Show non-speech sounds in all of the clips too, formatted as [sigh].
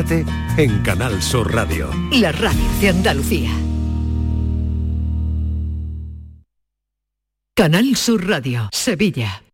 En Canal Sur Radio. La radio de Andalucía. Canal Sur Radio, Sevilla.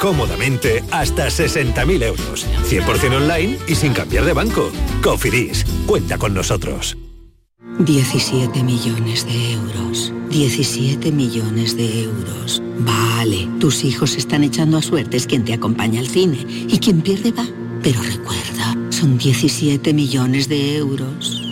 cómodamente hasta 60.000 euros. 100% online y sin cambiar de banco. Cofidis, cuenta con nosotros. 17 millones de euros. 17 millones de euros. Vale, tus hijos están echando a suertes quien te acompaña al cine y quien pierde va. Pero recuerda, son 17 millones de euros.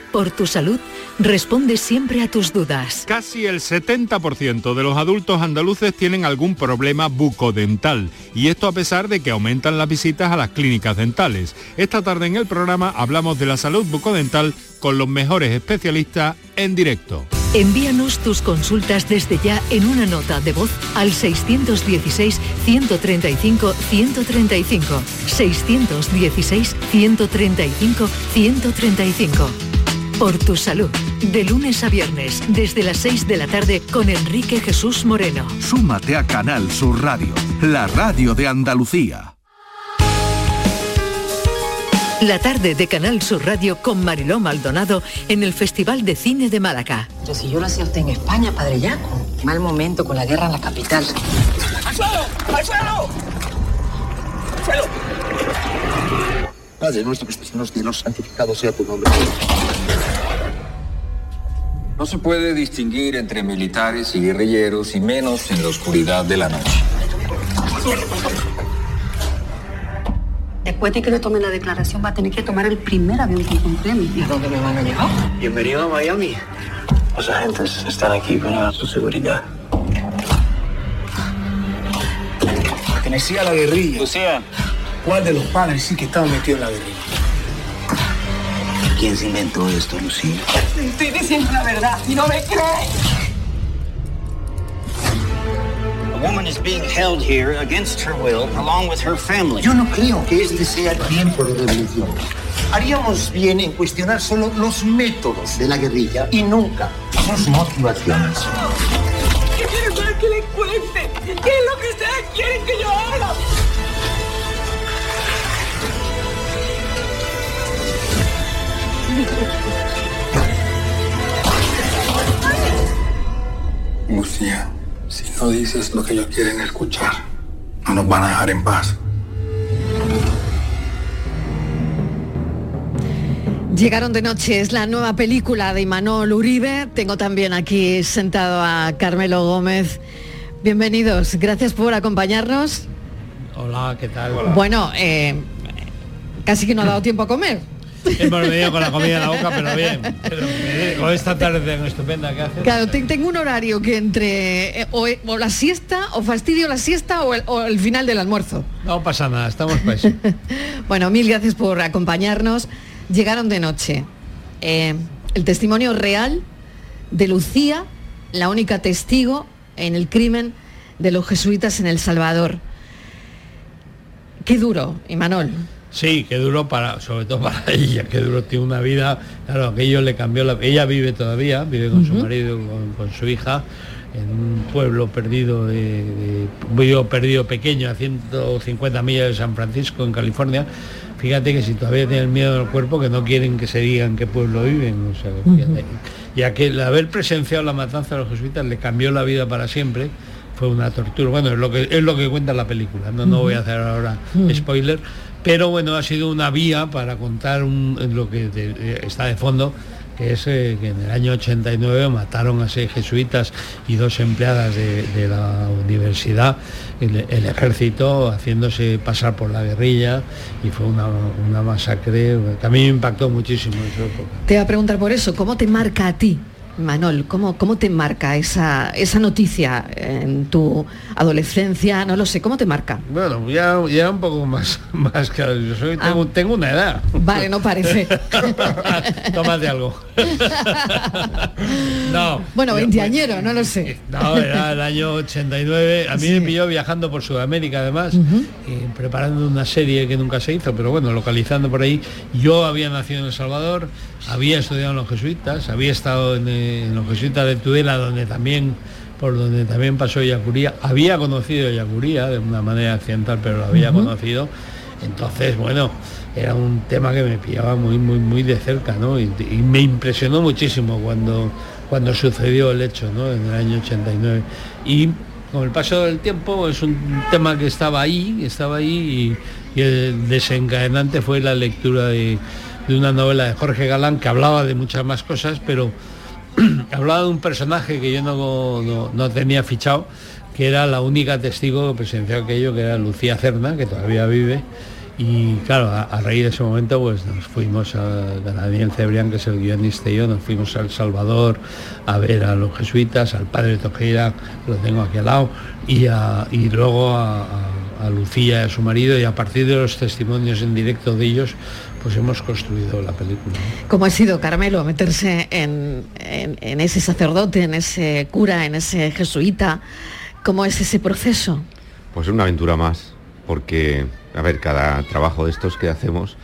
por tu salud, responde siempre a tus dudas. Casi el 70% de los adultos andaluces tienen algún problema bucodental y esto a pesar de que aumentan las visitas a las clínicas dentales. Esta tarde en el programa hablamos de la salud bucodental con los mejores especialistas en directo. Envíanos tus consultas desde ya en una nota de voz al 616-135-135. 616-135-135. Por tu salud. De lunes a viernes, desde las 6 de la tarde, con Enrique Jesús Moreno. Súmate a Canal Sur Radio, la radio de Andalucía. La tarde de Canal Sur Radio con Mariló Maldonado en el Festival de Cine de Málaga. Pero si yo lo hacía usted en España, padre Yaco. Mal momento con la guerra en la capital. ¡Al suelo! ¡Al suelo! ¡Al suelo! Padre nuestro que estás en los cielos, santificado sea tu nombre. No se puede distinguir entre militares y guerrilleros y menos en la oscuridad de la noche. Después de que le tome la declaración, va a tener que tomar el primer avión que encontremos. ¿Y a dónde me van a llevar? Bienvenido a Miami. Los agentes están aquí para su seguridad. Pertenecía a la guerrilla. Lucía. ¿Cuál de los padres sí que estaba metido en la guerrilla? ¿Quién se inventó esto, Lucía? Te estoy diciendo la verdad y no me crees. Woman is being held here against her will, along with her family. Yo no creo que este sea el tiempo de revolución. Haríamos bien en cuestionar solo los métodos de la guerrilla y nunca sus motivaciones. Quiero que le cuente qué es lo que ustedes quieren que yo haga. Lucía, si no dices lo que ellos quieren escuchar, no nos van a dejar en paz. Llegaron de noche, es la nueva película de Imanol Uribe. Tengo también aquí sentado a Carmelo Gómez. Bienvenidos, gracias por acompañarnos. Hola, ¿qué tal? Bueno, eh, casi que no ha dado tiempo a comer. Hemos venido con la comida en la boca, pero bien. Pero, eh, con esta tarde tan estupenda que hace. Claro, te- tengo un horario que entre eh, o, o la siesta, o fastidio la siesta, o el, o el final del almuerzo. No pasa nada, estamos para eso. [laughs] Bueno, mil gracias por acompañarnos. Llegaron de noche. Eh, el testimonio real de Lucía, la única testigo en el crimen de los jesuitas en El Salvador. Qué duro, Imanol. Sí, que duró para, sobre todo para [laughs] ella, que duró, tiene una vida, claro, aquello le cambió la ella vive todavía, vive con su marido, con, con su hija, en un pueblo perdido de, de- un pueblo perdido pequeño a 150 millas de San Francisco, en California. Fíjate que si todavía tienen miedo del cuerpo, que no quieren que se diga en qué pueblo viven. O sea, que fíjate. Ya que el haber presenciado la matanza de los jesuitas le cambió la vida para siempre, fue una tortura. Bueno, es lo que, es lo que cuenta la película, no, no voy a hacer ahora spoiler, pero bueno, ha sido una vía para contar lo que eh, está de fondo, que es eh, que en el año 89 mataron a seis jesuitas y dos empleadas de, la universidad, el, el ejército haciéndose pasar por la guerrilla y fue una, una masacre que a mí me impactó muchísimo en su época. Te voy a preguntar por eso, ¿cómo te marca a ti, Manol? ¿Cómo, cómo te marca esa, esa noticia en tu adolescencia? No lo sé, ¿cómo te marca? Bueno, ya, ya un poco más, [laughs] más claro, yo soy, tengo, tengo una edad. Vale, no parece. [laughs] Tómate algo. [laughs] no. Bueno, veinteañero, no lo sé. No, era el año 89. A mí me pilló viajando por Sudamérica además, y preparando una serie que nunca se hizo, pero bueno, localizando por ahí. Yo había nacido en El Salvador, había estudiado en los jesuitas, había estado en, eh, en los jesuitas de Tudela, donde también por donde también pasó Yacuría, había conocido Yacuría de una manera accidental, pero lo había conocido. Entonces, bueno, era un tema que me pillaba muy, muy, muy de cerca, ¿no? Y, y me impresionó muchísimo cuando, cuando sucedió el hecho, ¿no? En el año 89. Y con el paso del tiempo es un tema que estaba ahí, estaba ahí y, y el desencadenante fue la lectura de, de una novela de Jorge Galán que hablaba de muchas más cosas, pero [clears throat] hablaba de un personaje que yo no, no- tenía fichado, que era la única testigo que presenció aquello, que era Lucía Cerna, que todavía vive. Y claro, a, raíz de ese momento pues nos fuimos a Daniel Cebrián, que es el guionista y yo, nos fuimos a El Salvador a ver a los jesuitas, al padre Tojeira, lo tengo aquí al lado, y, a- y luego a Lucía y a su marido, y a partir de los testimonios en directo de ellos, pues hemos construido la película. ¿Cómo ha sido, Carmelo, meterse en, en- en ese sacerdote, en ese cura, en ese jesuita? ¿Cómo es ese proceso? Pues es una aventura más, porque, a ver, cada trabajo de estos que hacemos,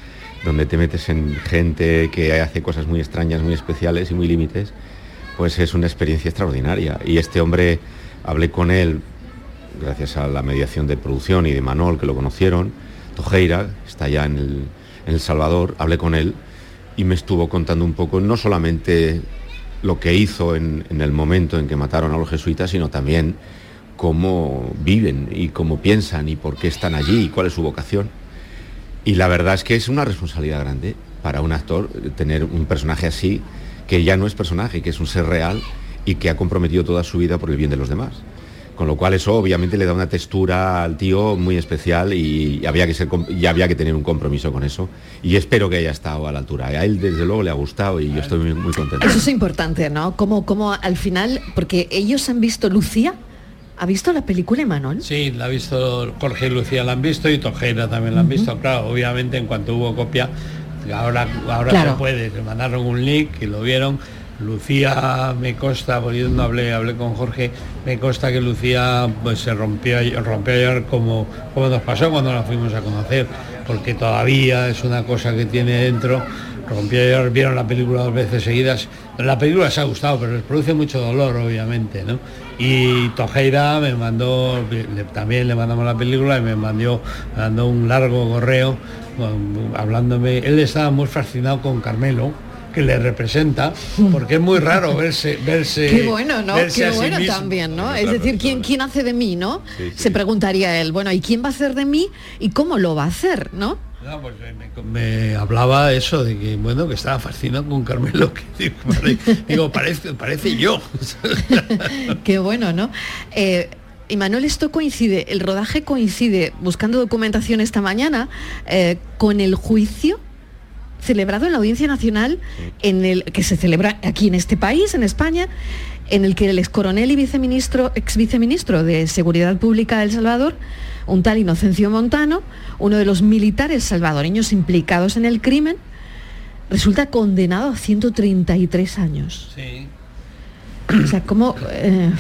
donde te metes en gente que hace cosas muy extrañas, muy especiales y muy límites, pues es una experiencia extraordinaria. Y este hombre, hablé con él, gracias a la mediación de producción y de Manol, que lo conocieron, Tojeira, está allá en el, en El Salvador, hablé con él y me estuvo contando un poco, no solamente lo que hizo en, el momento en que mataron a los jesuitas, sino también cómo viven y cómo piensan y por qué están allí y cuál es su vocación. Y la verdad es que es una responsabilidad grande para un actor tener un personaje así, que ya no es personaje, que es un ser real y que ha comprometido toda su vida por el bien de los demás. Con lo cual eso obviamente le da una textura al tío muy especial y había que ser y había que tener un compromiso con eso. Y espero que haya estado a la altura. A él desde luego le ha gustado y yo estoy muy, muy contento. Eso es importante, ¿no? Como, como al final, porque ellos han visto Lucía, ¿ha visto la película Emanuel? Sí, la ha visto Jorge y Lucía, la han visto y Tojera también la han visto. Claro, obviamente en cuanto hubo copia, ahora, ahora Claro. se puede, le mandaron un link y lo vieron. Lucía me consta, porque yo no hablé, hablé con Jorge, me consta que Lucía pues se rompió, rompió a llorar como, como nos pasó cuando la fuimos a conocer, porque todavía es una cosa que tiene dentro. Rompió a llorar, vieron la película dos veces seguidas. La película les ha gustado, pero les produce mucho dolor, obviamente, ¿no? Y Tojeira me mandó, también le mandamos la película y me mandó, mandó un largo correo hablándome. Él estaba muy fascinado con Carmelo, que le representa, [laughs] porque es muy raro verse, verse. Qué bueno, ¿no? verse Qué sí bueno también, ¿no? es decir, ¿quién, ¿quién hace de mí, no? Se preguntaría él, bueno, ¿y quién va a hacer de mí y cómo lo va a hacer, no? No, pues me, me hablaba eso de que bueno que estaba fascinado con Carmelo [laughs] que digo, pare- digo, parece parece yo [laughs] Qué bueno, ¿no? Eh, y Manuel, esto coincide, el rodaje coincide, buscando documentación esta mañana, eh, con el juicio celebrado en la Audiencia Nacional, en el que se celebra aquí en este país, en España, en el que el ex coronel y viceministro, ex viceministro de Seguridad Pública de El Salvador, un tal Inocencio Montano, uno de los militares salvadoreños implicados en el crimen, resulta condenado a 133 años. Sí. O sea, ¿cómo...? eh,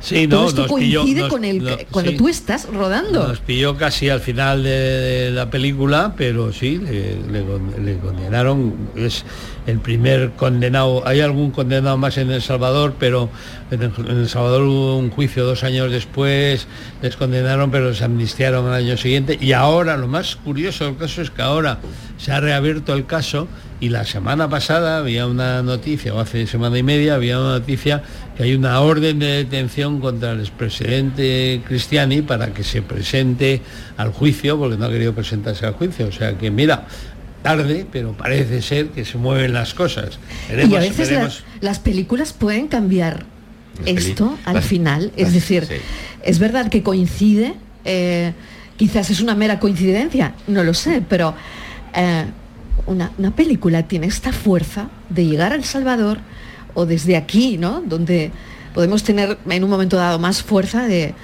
Sí, todo no, esto nos pilló- coincide nos- con el no, cuando sí. tú estás rodando. Nos pilló casi al final de, de la película, pero sí, le, le con- le condenaron. Es el primer condenado. Hay algún condenado más en El Salvador, pero en El, en El Salvador hubo un juicio dos años después, les condenaron, pero les amnistiaron al año siguiente. Y ahora, lo más curioso del caso es que ahora se ha reabierto el caso y la semana pasada había una noticia, o hace semana y media, había una noticia que hay una orden de detención contra el expresidente Cristiani para que se presente al juicio, porque no ha querido presentarse al juicio. O sea que mira, tarde, pero parece ser que se mueven las cosas. y a veces las, las películas pueden cambiar esto al las- final. Es decir, sí. es verdad que coincide, eh, quizás es una mera coincidencia, no lo sé, pero eh, una, una película tiene esta fuerza de llegar a El Salvador o desde aquí, ¿no? Donde podemos tener en un momento dado más fuerza de,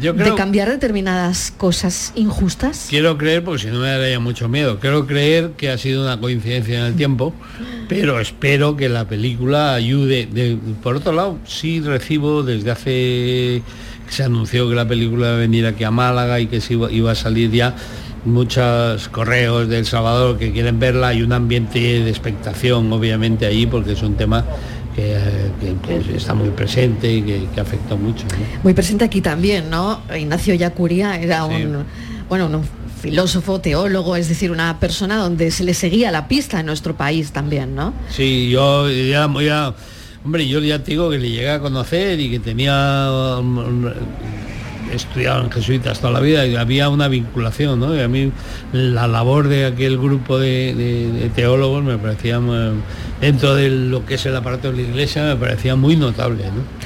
Yo de creo- cambiar determinadas cosas injustas. Quiero creer, porque si no me daría mucho miedo, quiero creer que ha sido una coincidencia en el tiempo, pero espero que la película ayude. De- por otro lado, sí recibo desde hace que se anunció que la película iba a venir aquí a Málaga y que se iba, iba a salir ya muchos correos del Salvador que quieren verla y un ambiente de expectación obviamente allí porque es un tema que, eh, que, que está muy presente y que, que afecta mucho. ¿no? Muy presente aquí también, ¿no? Ignacio Yacuría era un, bueno, un filósofo, teólogo, es decir, una persona donde se le seguía la pista en nuestro país también, ¿no? Sí, yo ya, ya- hombre, yo ya te digo que le llegué a conocer y que tenía en jesuitas toda la vida y había una vinculación, ¿no? Y a mí la labor de aquel grupo de, teólogos me parecía dentro de lo que es el aparato de la iglesia me parecía muy notable, ¿no?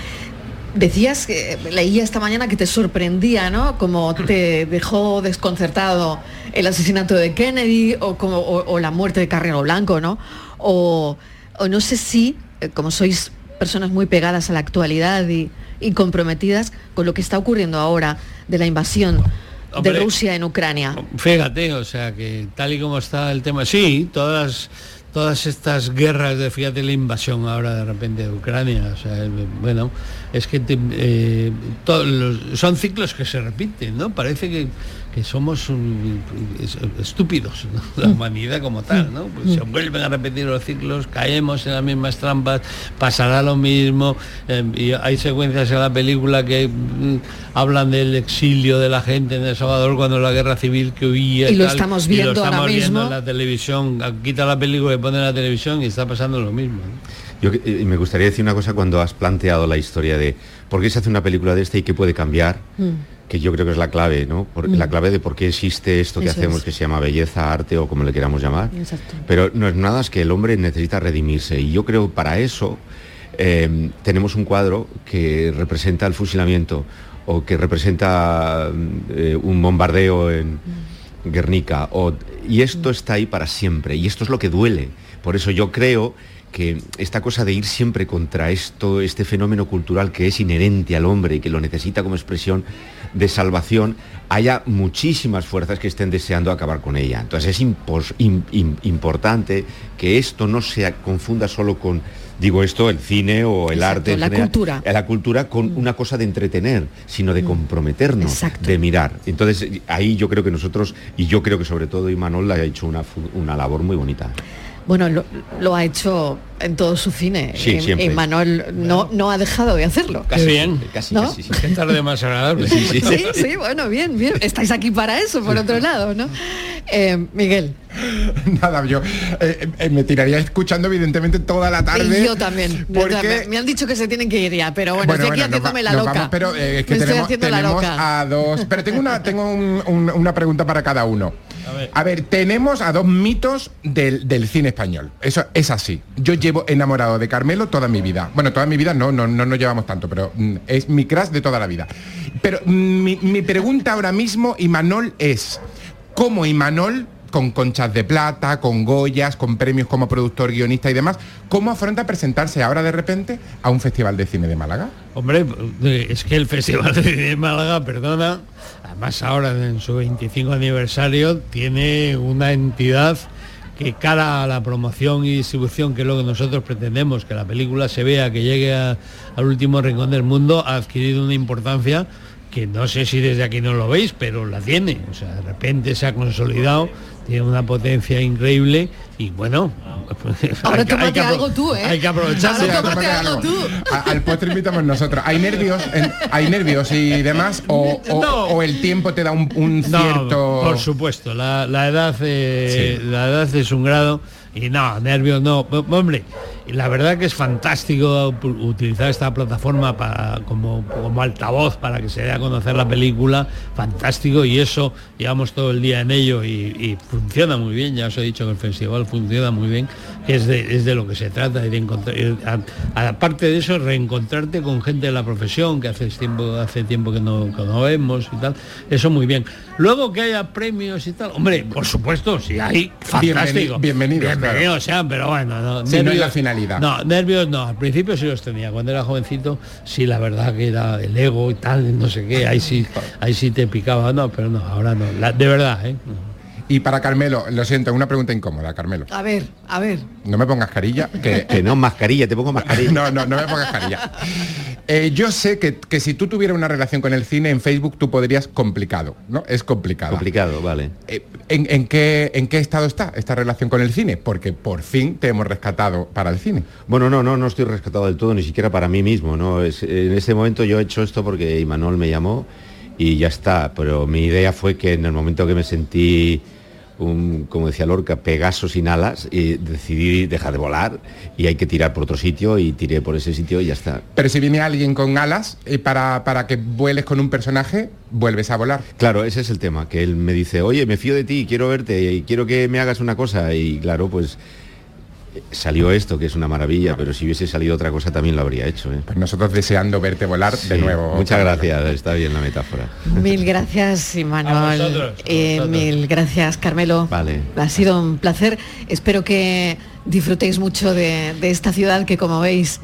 Decías que leía esta mañana que te sorprendía, ¿no? Como te dejó desconcertado el asesinato de Kennedy o, como, o la muerte de Carrero Blanco, ¿no? O, o no sé si, eh, como sois personas muy pegadas a la actualidad y, y comprometidas con lo que está ocurriendo ahora de la invasión Hombre. de Rusia en Ucrania. Fíjate, o sea que tal y como está el tema, sí, todas todas estas guerras de fíjate la invasión ahora de repente de Ucrania, o sea, eh, bueno, es que te- eh, todos los- son ciclos que se repiten, ¿no? Parece que, que somos un- estúpidos, ¿no? [laughs] la humanidad como tal, ¿no? Pues se vuelven a repetir los ciclos, caemos en las mismas trampas, pasará lo mismo, eh, y hay secuencias en la película que mm, hablan del exilio de la gente en El Salvador cuando la guerra civil que huía Y lo tal, estamos y lo viendo ahora estamos viendo mismo. en la televisión, quita la película y pone la televisión y está pasando lo mismo. ¿no? Yo eh, me gustaría decir una cosa cuando has planteado la historia de por qué se hace una película de esta y qué puede cambiar, que yo creo que es la clave, ¿no? Por- Mm. La clave de por qué existe esto que Eso hacemos, es. que se llama belleza, arte o como le queramos llamar. Exacto. Pero no es nada más que el hombre necesita redimirse y yo creo para eso eh, tenemos un cuadro que representa el fusilamiento o que representa mm, eh, un bombardeo en Guernica o- y esto está ahí para siempre y esto es lo que duele. Por eso yo creo que esta cosa de ir siempre contra esto, este fenómeno cultural que es inherente al hombre y que lo necesita como expresión de salvación, haya muchísimas fuerzas que estén deseando acabar con ella. Entonces es impos- importante que esto no se confunda solo con, digo esto, el cine o el Exacto, arte. en la general, cultura. eh, La cultura con una cosa de entretener, sino de comprometernos, de mirar. Entonces ahí yo creo que nosotros, y yo creo que sobre todo Imanol ha hecho una, una labor muy bonita. Bueno, lo, lo ha hecho en todo su cine. Sí, y, siempre. y Manuel no, no ha dejado de hacerlo. Qué bien. Casi, ¿No? casi, sí. Qué tarde más agradable. Sí, sí. Sí, sí, bueno, bien, bien. Estáis aquí para eso, por otro lado, ¿no? Eh, Miguel, [laughs] Nada, yo eh, eh, me tiraría escuchando evidentemente toda la tarde. y yo también. porque- Me, me han dicho que se tienen que ir ya, pero bueno, estoy aquí va- haciéndome la loca. vamos, pero eh, es que Me estoy tenemos, la tenemos loca. a dos. Pero tengo una, tengo un- un- una pregunta para cada uno. A ver. tenemos a dos mitos del, del cine español. Eso es así. Yo llevo enamorado de Carmelo toda mi vida. Bueno, toda mi vida no, no, no nos llevamos tanto, pero mm, es mi crush de toda la vida. Pero mm, mi, mi pregunta ahora mismo, Imanol, es cómo Imanol con conchas de plata, con Goyas, con premios como productor, guionista y demás, ¿cómo afronta presentarse ahora de repente a un festival de cine de Málaga? Hombre, eh, es que el Festival de Cine de Málaga, perdona, además ahora en su 25 aniversario tiene una entidad que cara a la promoción y distribución, que es lo que nosotros pretendemos, que la película se vea, que llegue al último rincón del mundo, ha adquirido una importancia que no sé si desde aquí no lo veis, pero la tiene. O sea, de repente se ha consolidado, tiene una potencia increíble y bueno, Ahora [laughs] hay que- hay tómate que apro- algo tú, ¿eh? Hay que aprovecharse. Ahora tómate algo tú. A- al postre invitamos nosotros. ¿Hay nervios? en- ¿Hay nervios y demás? ¿O, o- No. o el tiempo te da un, un No, cierto...? por supuesto, la, la edad eh, la edad es un grado y no, nervios no. Hombre, la verdad que es fantástico utilizar esta plataforma para, como, como altavoz para que se dé a conocer la película, fantástico y eso, llevamos todo el día en ello y, y funciona muy bien, ya os he dicho que el festival funciona muy bien, que es de, es de lo que se trata, y de encontrar, aparte de eso, reencontrarte con gente de la profesión que hace tiempo, hace tiempo que no, que no vemos y tal, eso muy bien. Luego que haya premios y tal, hombre, por supuesto, si hay, fantástico. Bienveni- bienvenidos, Bienvenidos sean, pero bueno, no, Si no la No, nervios no, al principio sí los tenía, cuando era jovencito, sí, la verdad que era el ego y tal, no sé qué, ahí sí, ahí sí te picaba, no, pero no, ahora no, de verdad, ¿eh? Y para Carmelo, lo siento, una pregunta incómoda, Carmelo. A ver, a ver. No me pongas carilla, que... [laughs] Que no, mascarilla, te pongo mascarilla. [laughs] No, no, no me pongas carilla. Eh, yo sé que, que si tú tuvieras una relación con el cine en Facebook, tú podrías complicado, ¿no? Es complicado. Complicado, vale. Eh, ¿en, en qué, ¿En qué estado está esta relación con el cine? Porque por fin te hemos rescatado para el cine. Bueno, no, no, no estoy rescatado del todo, ni siquiera para mí mismo, ¿no? Es- en este momento yo he hecho esto porque Imanol me llamó y ya está, pero mi idea fue que en el momento que me sentí un, como decía Lorca, Pegaso sin alas, y decidí dejar de volar y hay que tirar por otro sitio y tiré por ese sitio y ya está. Pero si viene alguien con alas eh, para, para que vueles con un personaje, vuelves a volar. Claro, ese es el tema, que él me dice, oye, me fío de ti, quiero verte y quiero que me hagas una cosa. Y claro, pues salió esto, que es una maravilla, pero si hubiese salido otra cosa también lo habría hecho. ¿eh? Pues nosotros deseando verte volar de nuevo. Muchas gracias, está bien la metáfora. Mil gracias, Imanol. Eh, mil gracias, Carmelo. Vale. Ha sido un placer. Espero que disfrutéis mucho de, de esta ciudad que, como veis,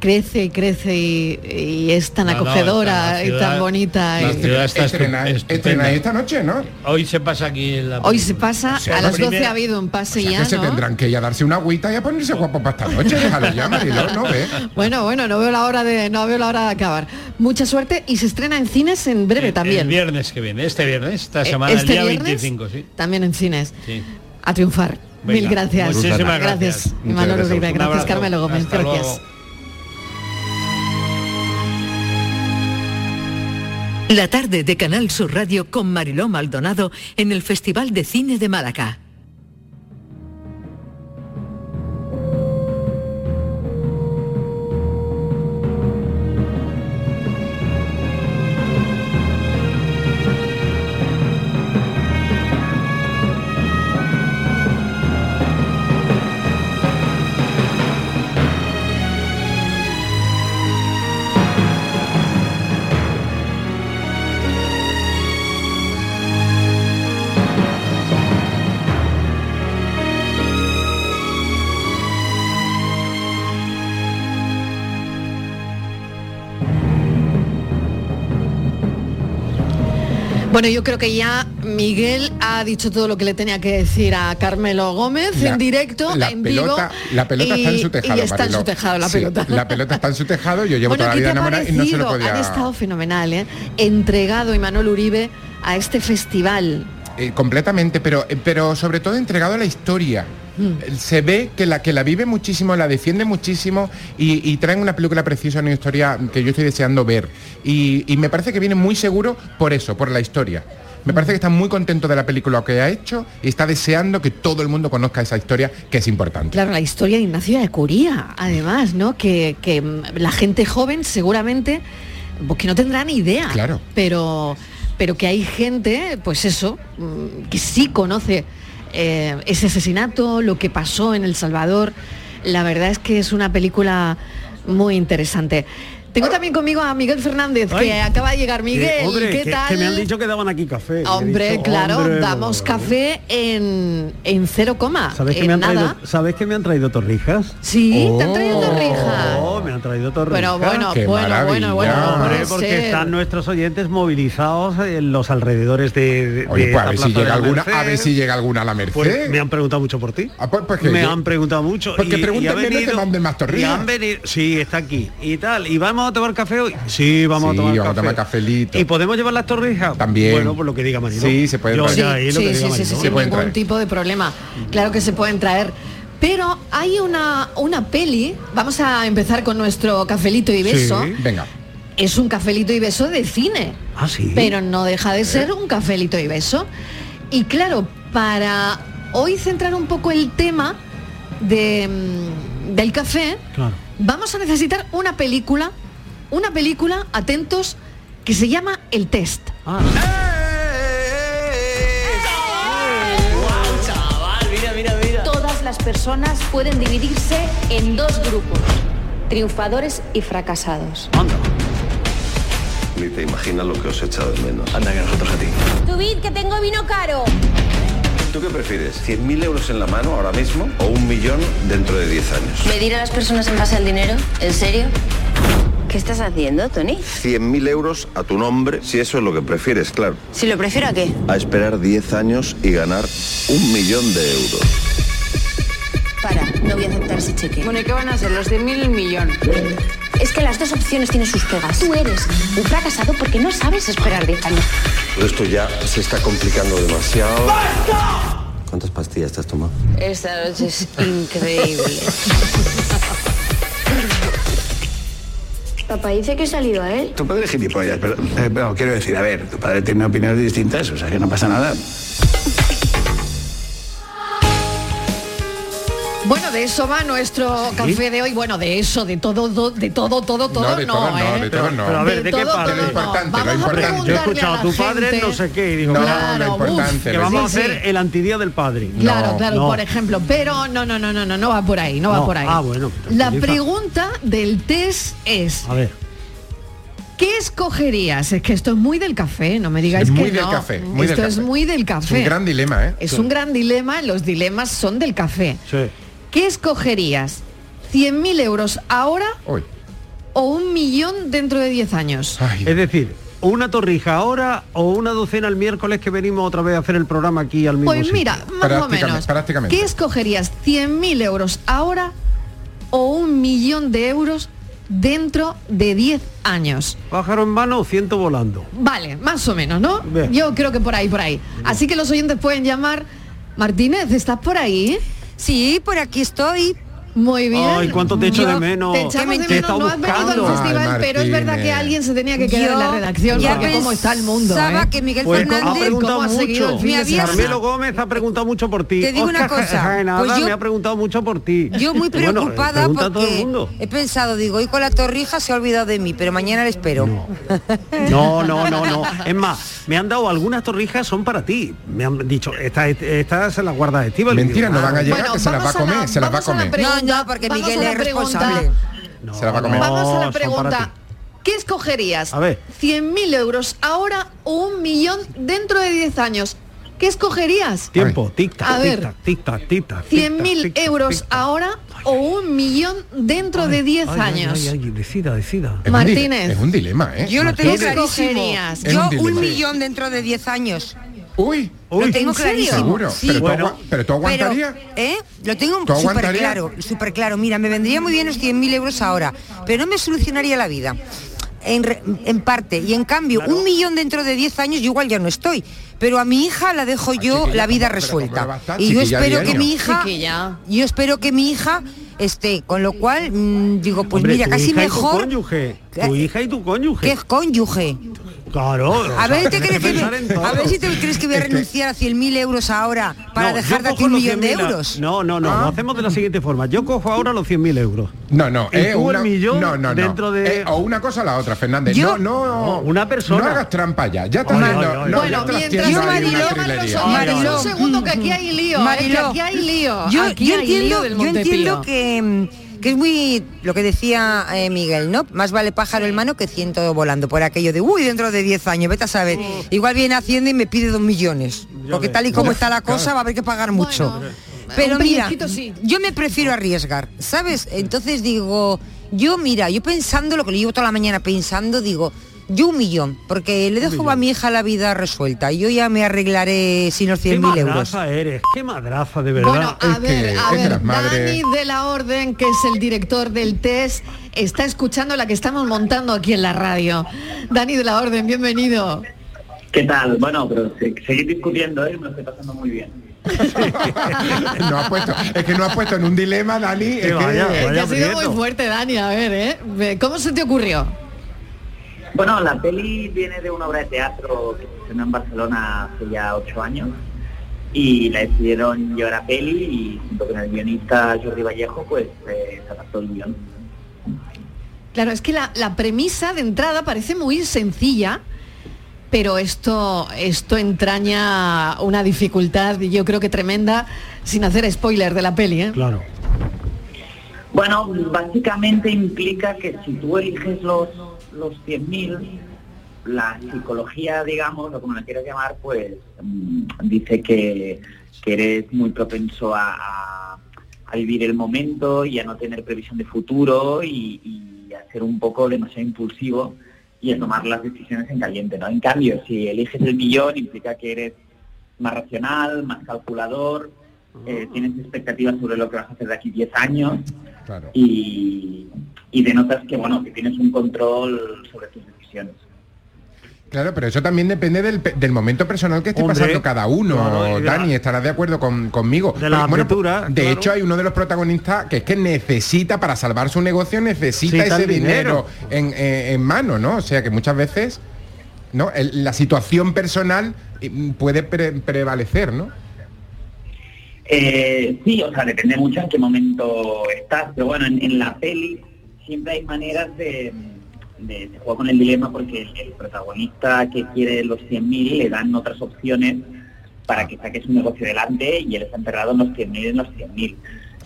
crece y crece y, y es tan No, no, acogedora y tan bonita. la y- ciudad está Estrena- estu- estrena estupenda. esta noche, ¿no? Hoy se pasa aquí en la Hoy se pasa, O sea, a la las 12 primera- ha habido un pase O sea, ya, que se tendrán que ir a darse una agüita y a ponerse guapo para esta noche. Déjalo ya, Mariló, ¿no ve? Bueno, bueno, no veo la hora de no veo la hora de acabar. Mucha suerte y se estrena en cines en breve también. El viernes que viene, este viernes, esta Eh, semana, este el día viernes 25, sí. También en cines. Sí. A triunfar. Venga, Mil gracias. muchísimas gracias. Gracias. Uribe. Un Gracias. Carmelo Gómez. Hasta gracias. luego. La tarde de Canal Sur Radio con Mariló Maldonado en el Festival de Cine de Málaga. Bueno, yo creo que ya Miguel ha dicho todo lo que le tenía que decir a Carmelo Gómez La- en directo, la en pelota, vivo. La pelota está en su tejado, Y está en su tejado la Sí, pelota. La pelota está en su tejado, yo llevo bueno, toda la ¿qué te vida ha enamorada y no se lo podía... Han estado fenomenal, ¿eh? Entregado Imanol Uribe a este festival. Eh, completamente, pero, eh, pero sobre todo entregado a la historia. Se ve que la que la vive muchísimo, la defiende muchísimo y, y traen una película preciosa, una historia que yo estoy deseando ver. Y, y me parece que viene muy seguro por eso, por la historia. Me parece que está muy contento de la película que ha hecho y está deseando que todo el mundo conozca esa historia, que es importante. Claro, la historia de Ignacio de Curía, además, ¿no? Que, que, mm, la gente joven seguramente, pues que no tendrá ni idea. Claro. Pero, pero que hay gente, pues eso, mm, que sí conoce eh, ese asesinato, lo que pasó en El Salvador. La verdad es que es una película muy interesante. Tengo también conmigo a Miguel Fernández, que acaba de llegar. Miguel, Eh, hombre, ¿qué que, tal? que me han dicho que daban aquí café. Y Hombre, dicho, claro, hombre, damos café en, en cero coma. ¿Sabes que, en me han nada. traído, ¿Sabes que me han traído torrijas? Sí, te han traído torrijas. Oh, me han traído torrijas. Pero bueno, Qué bueno, bueno, bueno, no Hombre, porque ser. están nuestros oyentes movilizados en los alrededores de, de- Oye, de pues a ver si llega la alguna, a ver si llega alguna a la Merced. Pues me han preguntado mucho por ti. que me yo- han preguntado mucho. Pues que y- y pregunten ha menos que venido- manden más y torrijas. han venido- sí, está aquí. Y tal. ¿Y vamos a tomar café hoy? Sí, vamos Sí, a tomar vamos a café. tomar cafelito. ¿Y podemos llevar las torrijas? También. Bueno, por lo que diga Mariló. Sí, se puede Yo traer. ya ahí lo sí, que sí, diga sí, sí, sin ningún tipo de problema. Claro que se pueden traer. Pero hay una, una peli, vamos a empezar con nuestro cafelito y beso. Sí, venga. Es un cafelito y beso de cine. Ah, sí. Pero no deja de ser un cafelito y beso. Y claro, para hoy centrar un poco el tema de, mm, del café, Claro. vamos a necesitar una película, una película, atentos, que se llama El Test. Ah. Todas las personas pueden dividirse en dos grupos, triunfadores y fracasados. Ni te imaginas lo que os he echado de menos. Anda, que nosotros a ti. Subid, que tengo vino caro. ¿Tú qué prefieres? ¿100.000 euros en la mano ahora mismo o un millón dentro de 10 años? ¿Medir a las personas en base al dinero? ¿En serio? ¿Qué estás haciendo, Tony? 100.000 euros a tu nombre, si eso es lo que prefieres, claro. Si lo prefiero a qué? A esperar 10 años y ganar un millón de euros. Para, no voy a aceptar ese cheque. Bueno, ¿y qué van a ser? Los de mil el millón. Es que las dos opciones tienen sus pegas. Tú eres un fracasado porque no sabes esperar 10 años. Esto ya se está complicando demasiado. ¿Cuántas pastillas te has tomado? Esta noche es increíble. [laughs] Papá dice que he salido a él. Tu padre es gilipollas, pero, eh, pero quiero decir, a ver, tu padre tiene opiniones distintas, o sea que no pasa nada. Bueno, de eso va nuestro café de hoy. Bueno, de eso, de todo, do- de todo, todo, todo, No, de todo no, ¿eh? de todo no. Pero a ver, ¿de, qué todo, padre? todo, no. importante, Vamos lo a importante. Yo he escuchado a tu preguntarle padre, la no sé qué, y digo, No, Claro, lo importante. uf, que lo vamos a Sí, hacer sí. el antidía del padre. Claro, No, claro, no. por ejemplo. Pero no, no, no, no, no, no va por ahí, no, va No. por ahí. Ah, bueno, La tranquiliza. pregunta del test es, A ver. ¿qué escogerías? Es que esto es muy del café, no me digáis Es que muy del no. café, muy del esto es café. muy del Es café. un gran dilema, ¿eh? Es un gran dilema, los dilemas son del café. Sí. ¿Qué escogerías? ¿100.000 euros ahora Uy. o un millón dentro de 10 años? Ay, Es decir, una torrija ahora o una docena el miércoles que venimos otra vez a hacer el programa aquí al mismo Pues sitio. mira, más o Prácticamente, menos. prácticamente. ¿Qué escogerías? ¿100.000 euros ahora o un millón de euros dentro de 10 años? Pájaro en mano o ciento volando. Vale, más o menos, ¿no? Bien. Yo creo que por ahí, por ahí. Así que los oyentes pueden llamar. Martínez, ¿estás por ahí? Sí, por aquí estoy. Muy bien. Ay, cuánto te echo Yo- de menos. Te echamos ¿Qué de me- menos. te No he has estado venido al buscando? festival, Ay, pero es verdad que alguien se tenía que quedar en la Yo redacción ya porque cómo está el mundo. pensaba ¿eh? que Miguel Pues Fernández ha preguntado ¿cómo ha seguido mucho. el fin? Carmelo Gómez ha preguntado mucho por ti. Te digo una Óscar cosa, Jaenada pues yo- me ha preguntado mucho por ti. Yo muy Bueno, preocupada el porque mundo. he pensado, digo, hoy con la torrija se ha olvidado de mí, pero mañana le espero. No, no, no, no. Es más, me han dado algunas torrijas son para ti. Me han dicho, esta, esta se las guarda Estíbal. Mentira, no van a llegar, Bueno, que se las va a comer, se las va a comer. No, no, porque vamos Miguel a la es pregunta. responsable. Se las va a comer. Vamos a la pregunta. ¿Qué escogerías? A ver. ¿100.000 euros ahora o un millón dentro de 10 años? ¿Qué escogerías? Tiempo, tic tac, A ver. tic tac, tic tac, tic tac. tic tac, 100.000 tic tac, euros tic tac. ahora o un millón dentro de 10 Ay, ay, años. ay, ay, decida, decida. Es un dile- Martínez. Es un dilema, ¿eh? Yo lo tengo ¿Qué clarísimo. escogerías? Es Yo un un, dilema. millón dentro de 10 años. Uy, Lo tengo clarísimo. seguro. Sí. Pero, tú Bueno. pero tú aguantarías. Pero, ¿eh? Lo tengo ¿Tú súper claro, súper claro. Mira, me vendría muy bien los 100.000 euros ahora, pero no me solucionaría la vida. en, re- en parte. Y en cambio, un millón dentro de 10 años yo igual ya no estoy. Pero a mi hija la dejo yo chiquilla, la vida ¿cómo- pero cómo resuelta. Y yo espero que mi hija, Chiquilla. yo espero que mi hija esté, con lo cual mm, digo, pues Hombre, mira, casi mejor cónyuge, tu hija y tu cónyuge. que es cónyuge. Claro. o A sea, ver, ¿te tienes crees que, pensar en todo. a ver si te crees que voy a Es renunciar a 100.000 euros ahora para No, dejar de aquí un millón de 100.000 a- euros. No, no, no, Ah. lo hacemos de la siguiente forma. Yo cojo ahora los 100.000 euros. No, no, Y eh, tú una, el millón no, no, no. dentro de... Eh, o una cosa o la otra, Fernández. Yo- no, no, No, una persona. No hagas trampa ya. Ya no, bueno, mientras yo, Mariló. Mariló, un segundo que aquí hay lío, eh, Mariló. aquí hay lío. Yo, entiendo que, mm, que es muy lo que decía eh, Miguel, ¿no? Más vale pájaro en mano que ciento volando por aquello de, uy, dentro de 10 años, vete a saber. Igual viene Hacienda y me pide dos millones. Porque tal y como está la cosa va a haber que pagar mucho. Bueno, Pero mira, sí. yo me prefiero arriesgar, ¿sabes? Entonces digo, yo mira, yo pensando lo que le llevo toda la mañana pensando, digo, yo un millón, porque le dejo a mi hija la vida resuelta. Yo ya me arreglaré sin los Qué 100.000 euros. madraza eres, qué madraza, de verdad. Bueno, a Es ver, que- a ver, Dani de la Orden, que es el director del test, está escuchando la que estamos montando aquí en la radio. Dani de la Orden, bienvenido. ¿Qué tal? Bueno, pero se- seguir discutiendo, ¿eh? Me lo estoy pasando muy bien. [laughs] no ha puesto, es que no ha puesto en un dilema, Dani. Es que, vaya, Es que ha sido muy fuerte, Dani, a ver, ¿eh? ¿Cómo se te ocurrió? Bueno, la peli viene de una obra de teatro que se estrenó en Barcelona hace ya ocho años y la decidieron llevar a peli y junto con el guionista Jordi Vallejo pues eh, se adaptó el guion. Claro, es que la, la premisa de entrada parece muy sencilla, pero esto, esto entraña una dificultad, yo creo que tremenda, sin hacer spoiler de la peli, ¿eh? Claro. Bueno, básicamente implica que si tú eliges los, los 100.000, la psicología, digamos, o como la quieras llamar, pues mm, dice que, que eres muy propenso a, a- a vivir el momento y a no tener previsión de futuro y, y a ser un poco demasiado impulsivo y a tomar las decisiones en caliente, ¿no? En cambio, si eliges el millón, implica que eres más racional, más calculador, eh, tienes expectativas sobre lo que vas a hacer de aquí 10 años Claro. y, y denotas que bueno que tienes un control sobre tus decisiones. Claro, pero eso también depende del, del momento personal que esté Hombre, pasando cada uno. claro, Dani, estarás de acuerdo con- conmigo. De la bueno, apertura, de claro. hecho, hay uno de los protagonistas que es que necesita, para salvar su negocio, necesita ese dinero. dinero, en, en mano, ¿no? O sea que muchas veces ¿no? El- la situación personal eh, puede pre- prevalecer, ¿no? Eh, sí, o sea, depende mucho en qué momento estás, pero bueno, en, la peli siempre hay maneras de, de, jugar con el dilema porque el, protagonista que quiere los 100.000 le dan otras opciones para que saque su negocio adelante y él está enterrado en los 100.000 en los 100.000.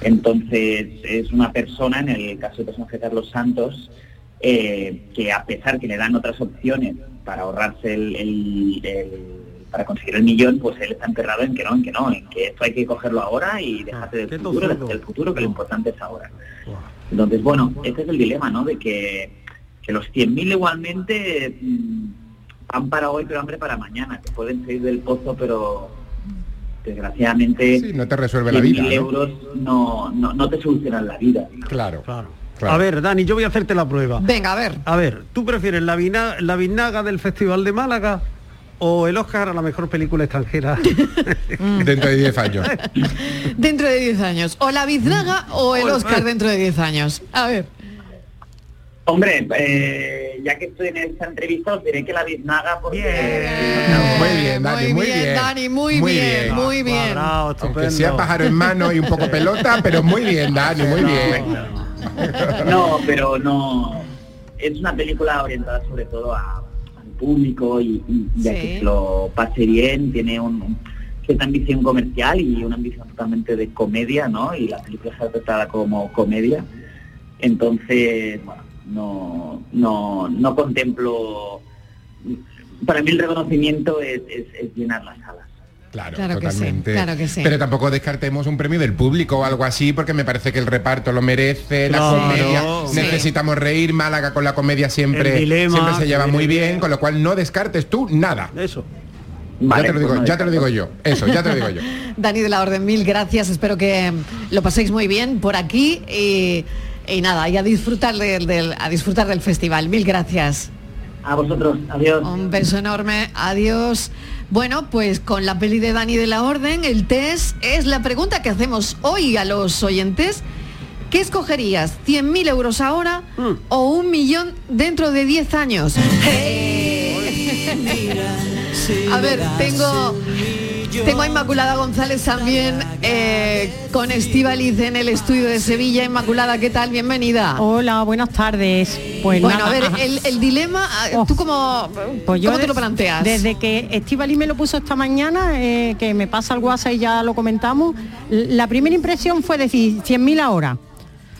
Entonces es una persona, en el caso del personaje Carlos Santos, eh, que a pesar que le dan otras opciones para ahorrarse el- para conseguir el millón, pues él está enterrado en que no, en que no, en que esto hay que cogerlo ahora y dejarte del futuro, del futuro, que lo importante es ahora. Entonces, bueno, este es el dilema, ¿no? De que, que los 100.000 igualmente mm, van para hoy, pero hambre para mañana, que pueden salir del pozo, pero mm, desgraciadamente Sí, no te resuelve la 100.000 vida, ¿no? euros no, no, no te solucionan la vida. Claro. Claro. A ver, Dani, yo voy a hacerte la prueba. Venga, a ver. A ver, ¿tú prefieres la, vina- la vinaga del Festival de Málaga o el Oscar a la mejor película extranjera? [laughs] Dentro de 10 años. [laughs] Dentro de 10 años. O la biznaga o el Oscar dentro de 10 años. A ver. Hombre, eh, ya que estoy en esta entrevista, os diré que la biznaga porque... Muy bien, Dani, muy, bien, bien. Dani, muy bien, muy bien. Aunque sea pájaro en mano y un poco pelota, pero muy bien, Dani, muy bien. No, pero no. Es una película orientada sobre todo a- público y, y- y a Sí. que se lo pase bien. Tiene un, un- cierta ambición comercial y una ambición totalmente de comedia, ¿no? Y la película está tratada como comedia. Entonces, bueno, no, no, no contemplo. Para mí el reconocimiento es, es- es llenar las salas. Claro, Claro que sí, totalmente. claro que sí. Pero tampoco descartemos un premio del público o algo así, porque me parece que el reparto lo merece, Claro, la comedia, sí. necesitamos reír, Málaga con la comedia siempre, El dilema, siempre se lleva muy bien, bien. con lo cual no descartes tú nada. Eso. Vale, ya te lo digo, pues no ya te lo digo yo. Eso, ya te lo digo yo. [laughs] Dani de la Orden, mil gracias. Espero que lo paséis muy bien por aquí. Y Y nada, y a disfrutar del, del- a disfrutar del festival. Mil gracias. A vosotros, adiós. Un beso enorme, adiós. Bueno, pues con la peli de Dani de la Orden, el test es la pregunta que hacemos hoy a los oyentes. ¿Qué escogerías? ¿100.000 euros ahora o un millón dentro de 10 años? [laughs] A ver, tengo, tengo a Inmaculada González también eh, con Estivaliz en el estudio de Sevilla. Inmaculada, ¿qué tal? Bienvenida. Hola, buenas tardes. Pues bueno, nada, a ver, el, el dilema, ¿tú cómo, Pues yo cómo te lo planteas? Desde que Estivali me lo puso esta mañana, eh, que me pasa el WhatsApp y ya lo comentamos, la primera impresión fue decir 100.000 ahora.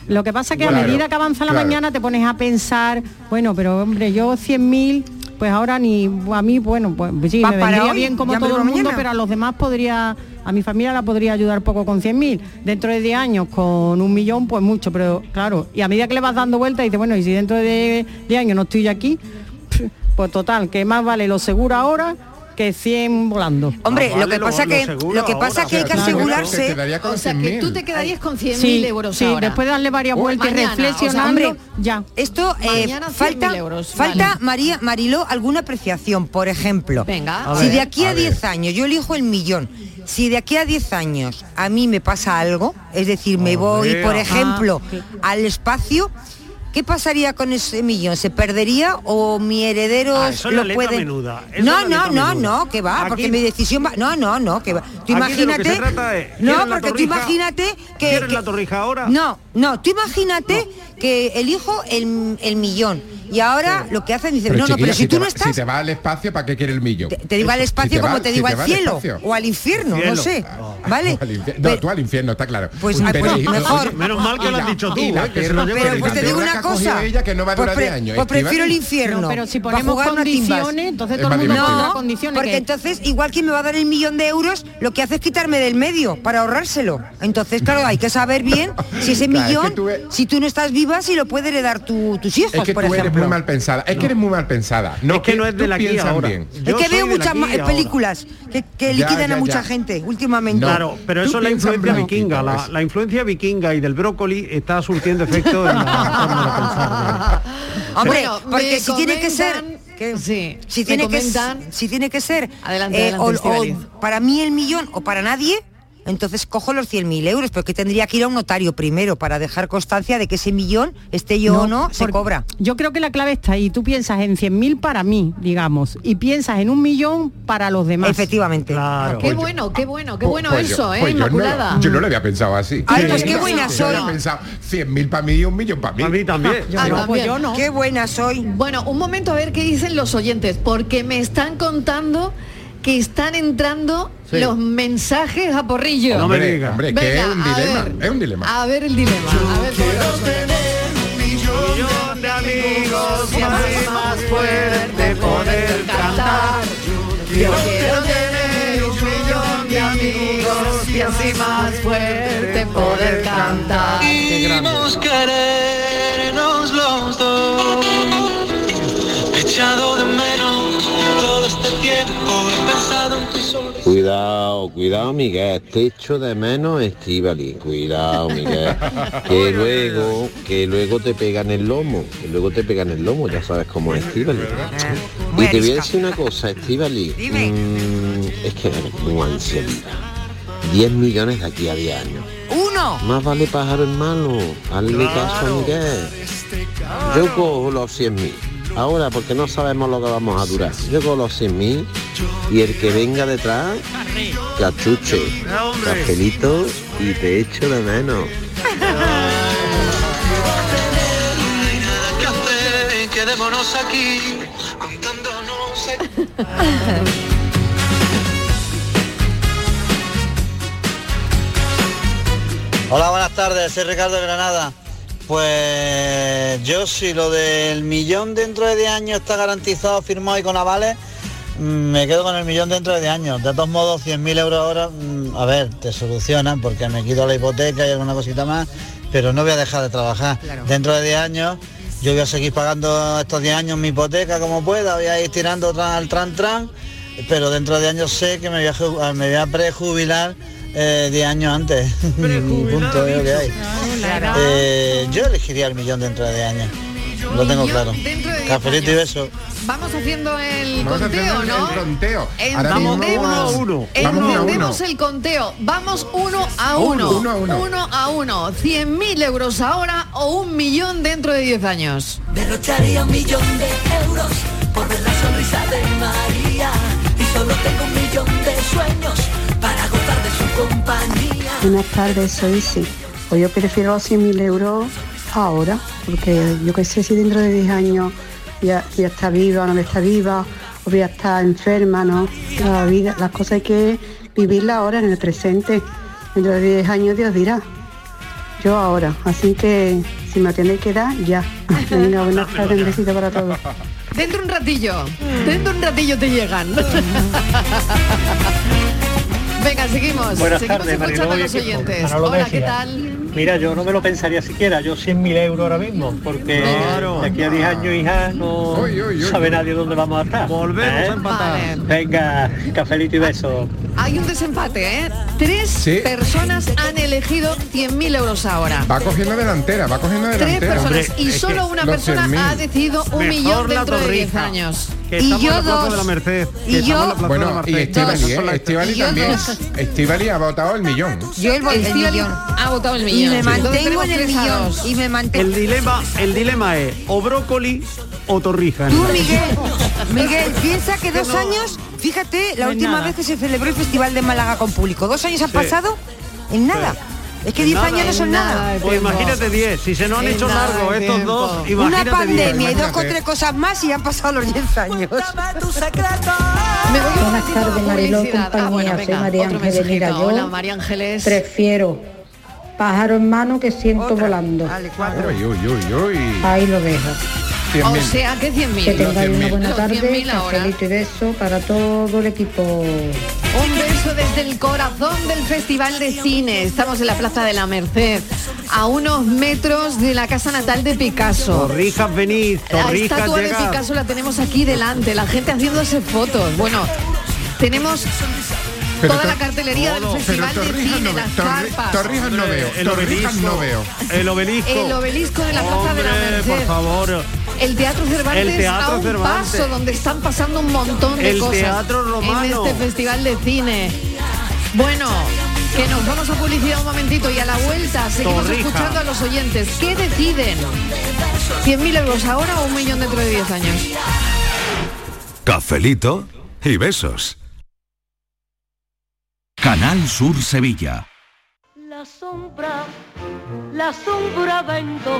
Lo que pasa que a medida que avanza la claro. mañana te pones a pensar, bueno, pero hombre, yo 100.000, pues ahora ni a mí, bueno, pues sí, Va me vendría hoy, bien como todo el mundo, mañana. pero a los demás podría, a mi familia la podría ayudar poco con 100.000. Dentro de 10 años con un millón, pues mucho, pero claro, y a medida que le vas dando vueltas, dices, bueno, y si dentro de 10 años no estoy aquí, [laughs] pues total, que más vale lo seguro ahora que 100 volando. Hombre, lo que pasa que lo que pasa que hay que asegurarse. O sea, que tú te quedarías con 100.000 Sí, euros sí, ahora. después de darle varias vueltas y reflexionando, o sea, hombre, ya. Esto eh, Mañana 100.000 falta, euros, falta vale. María Mariló alguna apreciación, por ejemplo. Venga. si de aquí a, 10 años yo elijo el millón, si de aquí a 10 años a mí me pasa algo, es decir, me voy, por ah, ejemplo, al espacio, ¿qué pasaría con ese millón? ¿Se perdería o mi heredero Ah, eso es lo puede? menuda, eso No, no, no, menuda. no, que va, Aquí- porque mi decisión va. No, no, no, que va. Tú Aquí de lo que imagínate. se trata es, no, ¿quieres la porque tú imagínate que. ¿Quieres que- la torrija ahora? No, no, tú imagínate que elijo el, el millón. Y ahora lo que hacen dicen, no, no, pero si, tú no va- estás, Si te va al espacio, ¿para qué quiere el millón? te digo al espacio si te como va- te si digo te al cielo espacio. o al infierno, no sé. ¿Vale? al infierno. Pero- No, tú al infierno, está claro. Pues, Uy, pero- pues, mejor. Menos mal que lo has dicho tú, la eh, que Pero pues te digo una cosa. ella que no va a Pues durar pre- 10 años. pues prefiero el infierno. No, pero si ponemos condiciones, entonces Es todo el mundo No, condiciones. porque que- entonces igual quien me va a dar el millón de euros, lo que hace es quitarme del medio para ahorrárselo. Entonces, claro, hay que saber bien [laughs] si ese Claro, es que millón, tú si tú no estás viva, si lo puede heredar tu- tus hijos, Es que por tú eres muy mal pensada. Es que eres muy mal pensada. No, Es que no es de la piensas ahora. bien. Es que veo muchas películas que, liquidan a mucha gente últimamente. Claro, pero eso es la influencia vikinga. La, influencia vikinga y del brócoli está surtiendo efecto en la forma de pensar. [laughs] Hombre, porque me si tiene que ser comentan- que- Sí, si tiene que si tiene que ser Adelante, eh, adelante, o- o Estíbaliz. para mí el millón o para nadie entonces cojo los 100.000 euros porque tendría que ir a un notario primero para dejar constancia de que ese millón esté yo o no se cobra Yo creo que la clave está ahí. Tú piensas en 100.000 para mí, digamos, y piensas en un millón para los demás. efectivamente Claro. Qué bueno, qué bueno, qué bueno Pues yo- eso, ¿eh, pues yo no? Yo no lo había pensado así. Ay, Sí. pues qué buena Yo soy. había pensado 100.000 para mí y un millón para mí. A mí también. Yo Ah, no, también. pues yo no. qué buena soy Bueno, un momento a ver qué dicen los oyentes, porque me están contando que están entrando Sí. los mensajes a porrillo. No me Hombre, digas. hombre, que es un dilema. ver, Es un dilema. A ver el dilema. A ver millón de amigos y así más fuerte poder cantar. Yo quiero tener un millón de amigos y así más fuerte poder cantar. Queremos querernos los dos. Echado de menos todo este tiempo. Cuidado, cuidado Miguel, te echo de menos Estivali, cuidado Miguel, que [laughs] luego, que luego te pegan el lomo, que luego te pegan el lomo, ya sabes cómo es Estivali. Y te voy a decir una cosa, Estivali, mm, es que eres muy ansiedad. 10 millones de aquí a 10 años. uno. Más vale pájaro en mano, hazle caso a Miguel. Yo cojo los 100 mil. Ahora, porque no sabemos lo que vamos a durar. Yo cojo los 100 mil y el que venga detrás, cachuche, cafelito y te echo de menos. Hola, buenas tardes, soy Ricardo de Granada. Pues yo si lo del millón dentro de 10 años está garantizado, firmado y con avales, mm, me quedo con el millón dentro de 10 años. De todos modos, 100.000 euros ahora, mm, a ver, te solucionan porque me quito la hipoteca y alguna cosita más, pero no voy a dejar de trabajar. Dentro de 10 años yo voy a seguir pagando estos 10 años mi hipoteca como pueda, voy a ir tirando al tran tran, pero dentro de años sé que me voy a, me voy a prejubilar eh, 10 años antes. [laughs] punto, lo que hay. Eh, yo elegiría el millón dentro de 10 años. Lo tengo claro. dentro de 10 Cafelito y beso. Vamos haciendo el Vamos conteo, haciendo ¿no? el conteo. Entendemos, uno a uno. Entendemos uno. el conteo. Vamos uno a Uno, uno. uno a uno. Uno a uno. 100.000 euros ahora o un millón dentro de 10 años. Derrocharía un millón de euros por ver la sonrisa de María. Y solo tengo un millón de sueños para gozar de su compañía. Buenas tardes, soy sí. Pues yo prefiero los 100.000 euros ahora, porque yo qué sé si dentro de 10 años ya, ya está viva o no está viva, o ya está enferma, ¿no? La vida, las cosas hay que vivirla ahora, en el presente. Dentro de 10 años Dios dirá. Yo ahora, así que si me tiene que dar, ya. [laughs] Venga, buenas tardes, un besito para todos. Dentro un ratillo. Dentro un ratillo te llegan. Venga, seguimos. Buenas seguimos tardes, escuchando a los oyentes. Hola, ¿qué tal? Mira, yo no me lo pensaría siquiera, yo 100.000 euros ahora mismo, porque de aquí a 10 años, hija, no sabe nadie dónde vamos a estar. Volvemos ¿Eh? a empatar. Vale. Venga, cafelito y beso. Hay un desempate, ¿eh? Tres Sí. personas han elegido 100.000 euros ahora. Va cogiendo delantera, va cogiendo Tres delantera. personas y solo una persona 100.000. ha decidido un millón dentro de 10 torrija. años. Que Y estamos yo en la dos. de la Merced. que Y estamos yo- en la Plaza de la Bueno, y Estivali, ¿eh? Estivali Y también. Estivali ha votado el millón. Yo el, el millón. ha votado el Y millón. me Entonces mantengo en el millón. Y me mantengo. El dilema, el dilema es o brócoli o torrija. Tú, Miguel, Miguel, [laughs] piensa que dos no- años, fíjate, la última nada. vez que se celebró el Festival de Málaga con público, dos años han Sí. pasado en nada. Es que En 10 nada, años no son nada. Pues imagínate 10, si se nos han hecho largos estos tiempo. dos, Una imagínate 10. pandemia y dos o tres cosas más y han pasado los 10 años. Buenas tardes, Mariló. Ah, compañía. bueno, Soy venga, María otro Ángeles. Mira, yo Hola, María Ángeles. Prefiero pájaro en mano que ciento volando. Vale, cuatro. Uy, uy, uy, uy. Ahí lo dejo. O 100.000. sea, que 100.000. Que tengáis una 100.000. buena tarde, 100.000 ahora. cafelito y beso para todo el equipo. Un beso desde el corazón del Festival de Cine. Estamos en la Plaza de la Merced, a unos metros de la casa natal de Picasso. Torrijas venid, La torrijas estatua de. Picasso la tenemos aquí delante, la gente haciéndose fotos. Bueno, tenemos Pero toda to- la cartelería del Festival de Cine, no, las carpas. Torrijas no veo. El Torrijas no obelisco. veo. El obelisco. El obelisco de la Plaza de la Merced. por favor. El Teatro Cervantes El Teatro a un Cervantes. paso donde están pasando un montón de El cosas Teatro Romano. en este festival de cine. Bueno, que nos vamos a publicidad un momentito y a la vuelta seguimos Torrija. escuchando a los oyentes. ¿Qué deciden? ¿100.000 euros ahora o un millón dentro de 10 años? Cafelito y besos. Canal Sur Sevilla. La sombra, la sombra vendó.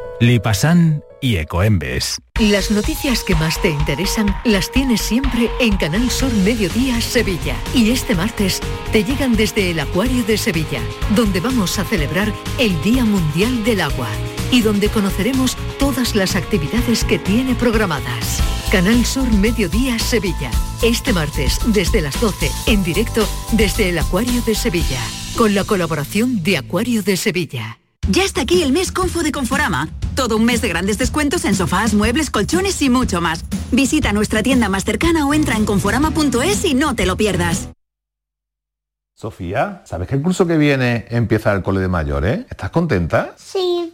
Lipasan y Ecoembes. Las noticias que más te interesan las tienes siempre en Canal Sur Mediodía Sevilla. Y este martes te llegan desde el Acuario de Sevilla, donde vamos a celebrar el Día Mundial del Agua y donde conoceremos todas las actividades que tiene programadas. Canal Sur Mediodía Sevilla. Este martes desde las 12 en directo desde el Acuario de Sevilla, con la colaboración de Acuario de Sevilla. Ya está aquí el mes Confo de Conforama. Todo un mes de grandes descuentos en sofás, muebles, colchones y mucho más. Visita nuestra tienda más cercana o entra en conforama.es y no te lo pierdas. Sofía, ¿sabes que el curso que viene empieza el cole de mayores? ¿Estás contenta? Sí,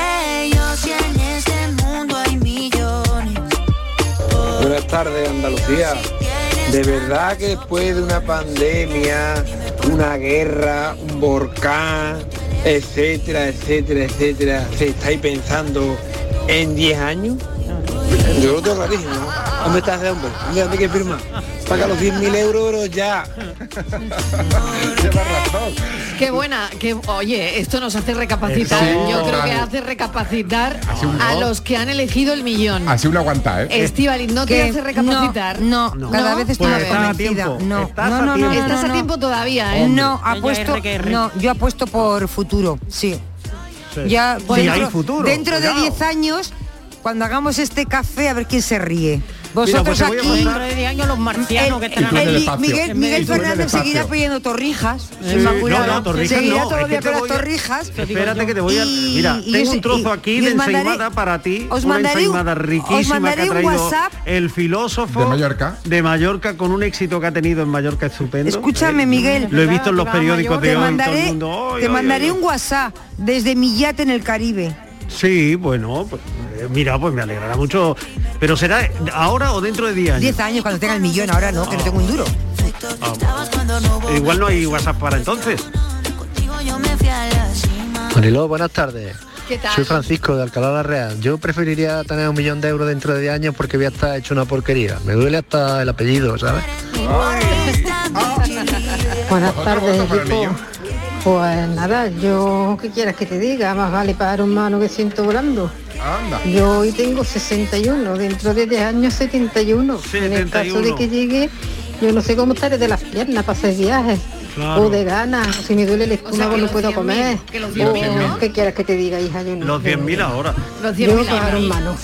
tardes, Andalucía. De verdad que después de una pandemia, una guerra, un volcán, etcétera, etcétera, etcétera, ¿se estáis pensando en 10 años? Yo lo tengo. ¿Dónde está ese hombre? ¿Dónde hay que firmar? Paga los 10.000 euros ya. Qué buena, que oye, esto nos hace recapacitar. Sí, Yo creo que claro. hace recapacitar Hace un a los que han elegido el millón. Así uno aguanta, ¿eh? Estivali, ¿no te Que hace recapacitar? no, no, cada vez estoy A más ver. convencida. No, Estás no, a no, no, tiempo. no, Estás no, a no. tiempo todavía, ¿eh? No, apuesto, no, yo apuesto por futuro, sí. Sí. Ya Sí, dentro, hay futuro, dentro de cuidado. 10 años, cuando hagamos este café, a ver quién se ríe. Mira, Vosotros pues te voy a aquí. Dentro de 10 años los marcianos que están el- el-. Miguel, Miguel el Fernández seguirá pidiendo torrijas. Sí, no, no, torrijas seguirá no, todos es que las torrijas. Espérate que te voy a... Y- Mira, y tengo un trozo y- aquí y de mandaré- ensaimada para ti, os una mandaré un- ensaimada os riquísima mandaré que ha un traído WhatsApp. el filósofo De Mallorca. de Mallorca con un éxito que ha tenido en Mallorca estupendo. Escúchame, Eh, Miguel. Lo he visto en los periódicos de Te hoy, el mandaré, mundo, "Ay, te mandaré ay". un WhatsApp desde mi yate en el Caribe. Sí, bueno, pues, eh, mira, pues me alegrará mucho. Pero será ahora o dentro de 10 años. 10 años cuando tenga el millón, ahora no, que no tengo un duro. Eh, Igual no hay WhatsApp para entonces. Mariló, buenas tardes. ¿Qué tal? Soy Francisco de Alcalá la Real. Yo preferiría tener un millón de euros dentro de 10 años porque voy a estar hecho una porquería. Me duele hasta el apellido, ¿sabes? Buenas tardes, voto para el equipo. Pues nada, yo, ¿qué quieras que te diga? Más vale pagar un mano que ciento volando. Anda. Yo hoy tengo 61, dentro de 10 años 71. En el caso de 71. que llegue, yo no sé cómo estaré de las piernas para hacer viajes. Claro. O de ganas, o si me duele el estómago que no los puedo 100.000, comer. que los O, 100.000, ¿no? ¿Qué quieras que te diga, hija? Yo no. Los 100.000 ahora. Los Yo 100.000 pagar un ahí. mano.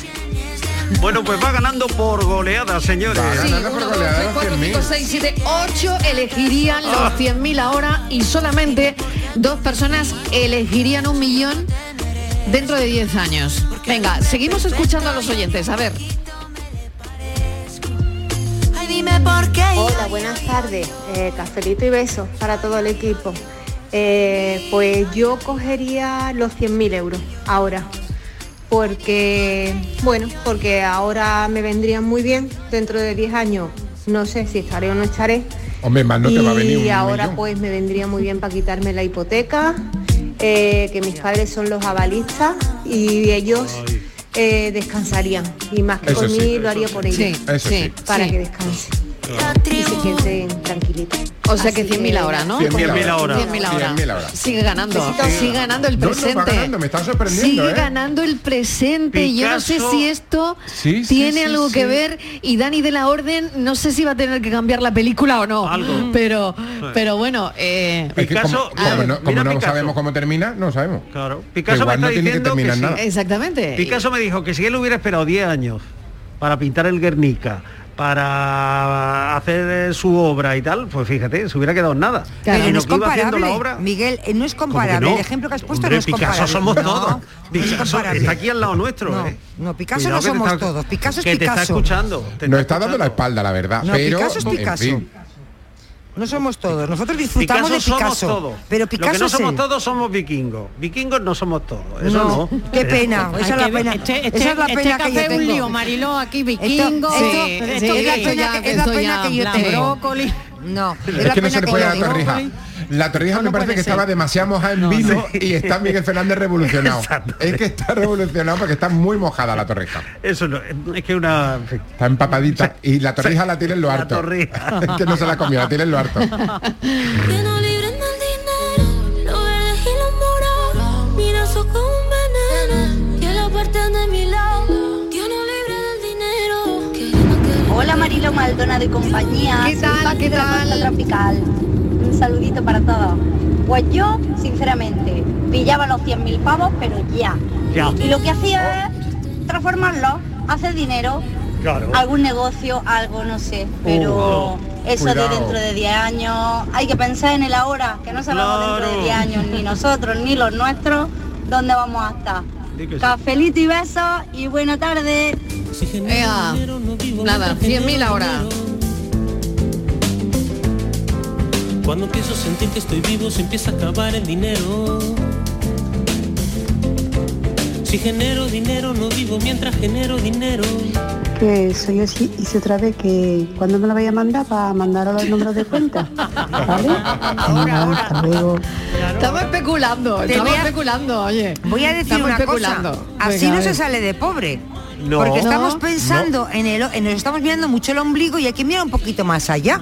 Bueno, pues va ganando por goleada, señores. Sí, Ganando por 1, 2, goleada 3, los 4, 100.000. 5, 6, 7, 8 elegirían Ah. los 100.000 ahora y solamente dos personas elegirían un millón dentro de 10 años. Venga, seguimos escuchando a los oyentes. A ver. Hola, buenas tardes. Eh, cafelito y besos para todo el equipo. Eh, pues yo cogería los 100.000 euros ahora. Porque, bueno, porque ahora me vendrían muy bien. Dentro de 10 años no sé si estaré o no estaré. Hombre, más no te va a venir y ahora millón. pues me vendría muy bien para quitarme la hipoteca, eh, que mis padres son los avalistas y ellos eh, descansarían. Y más que Eso por sí. mí lo haría por ellos. Sí, Eso sí. Para sí. que descansen. Y se queden tranquilitos. O sea que Así 100.000 ahora, ¿no? 100.000 ahora. 100.000 ahora. 100.000 ahora. Sigue ganando, Sí. sigue ganando el No, no, presente. ganando, me está sorprendiendo, Sigue ¿eh? ganando el presente. Yo no sé Picasso- si esto Sí, sí, tiene sí, algo sí. que ver y Dani de la Orden no sé si va a tener que cambiar la película o no. Algo. [laughs] Pero, pero bueno, eh, Es que Picasso- como, como no, como no Picasso. sabemos cómo termina, no sabemos. Claro. Picasso me igual está no tiene que diciendo que, terminar sí. nada. exactamente. Picasso me dijo que si él hubiera esperado 10 años para pintar el Guernica, para hacer eh, su obra y tal, pues fíjate, se hubiera quedado en nada. Pero Sino no es que iba haciendo comparable. la obra. Miguel, eh, no es ¿Cómo que comparable. no? El ejemplo que has puesto Hombre, no es comparable. Picasso somos No, todos. no es Picasso comparable. está aquí al lado nuestro. No, ¿eh? no, Picasso Cuidado no somos está- todos. Picasso es que te está Picasso. escuchando. te Nos está dando la espalda, la verdad. No, pero, Picasso es en Picasso. fin. No somos todos. Nosotros disfrutamos Picasso de Picasso. somos todos. Pero Lo que Picasso no es somos él. todos somos vikingos. Vikingos no somos todos. Eso no. No, qué pena. [laughs] Esa es la pena. Este, este, Esa es la este pena que yo es un tengo. lío, Mariló, aquí vikingo, esto- esto- sí, esto- sí, es la pena ya- que, es la pena ya que yo tengo. brócoli. No, es, Es la que no se le puede dar torrija. La torrija No, me parece que ser. estaba demasiado mojada en vino y está Miguel Fernández revolucionado. es que está revolucionado porque está muy mojada la torrija. Eso no, es que una. Está empapadita y la torrija la tiene en lo La harto. torrija. es que no se la comió, la tiene en lo harto. [laughs] Mariló Maldonado y compañía. ¿Qué tal, qué de la tal? Costa Tropical. Un saludito para todos. Pues yo, sinceramente, pillaba los 100.000 pavos, pero ya. Ya. Y lo que hacía es transformarlos, hacer dinero, Claro. algún negocio, algo, no sé. Pero Oh, eso cuidado. de dentro de 10 años, hay que pensar en el ahora, que no sabemos dentro de 10 años, ni nosotros, ni los nuestros, dónde vamos a estar. Cafelito y besos y buena tarde. Ea, nada, 100.000 ahora. Cuando empiezo a sentir que estoy vivo se empieza a acabar el dinero. Si genero dinero no vivo mientras genero dinero. Que soy así y otra vez que cuando me lo vaya a mandar para mandar los números de cuenta. ¿Vale? Hasta luego. Estamos especulando, Te estamos voy a- especulando, oye. Voy a decir Estamos una especulando. cosa. Así Venga, no a se sale de pobre. No. Porque estamos No. pensando en el, en- nos estamos mirando mucho el ombligo y hay que mirar un poquito más allá.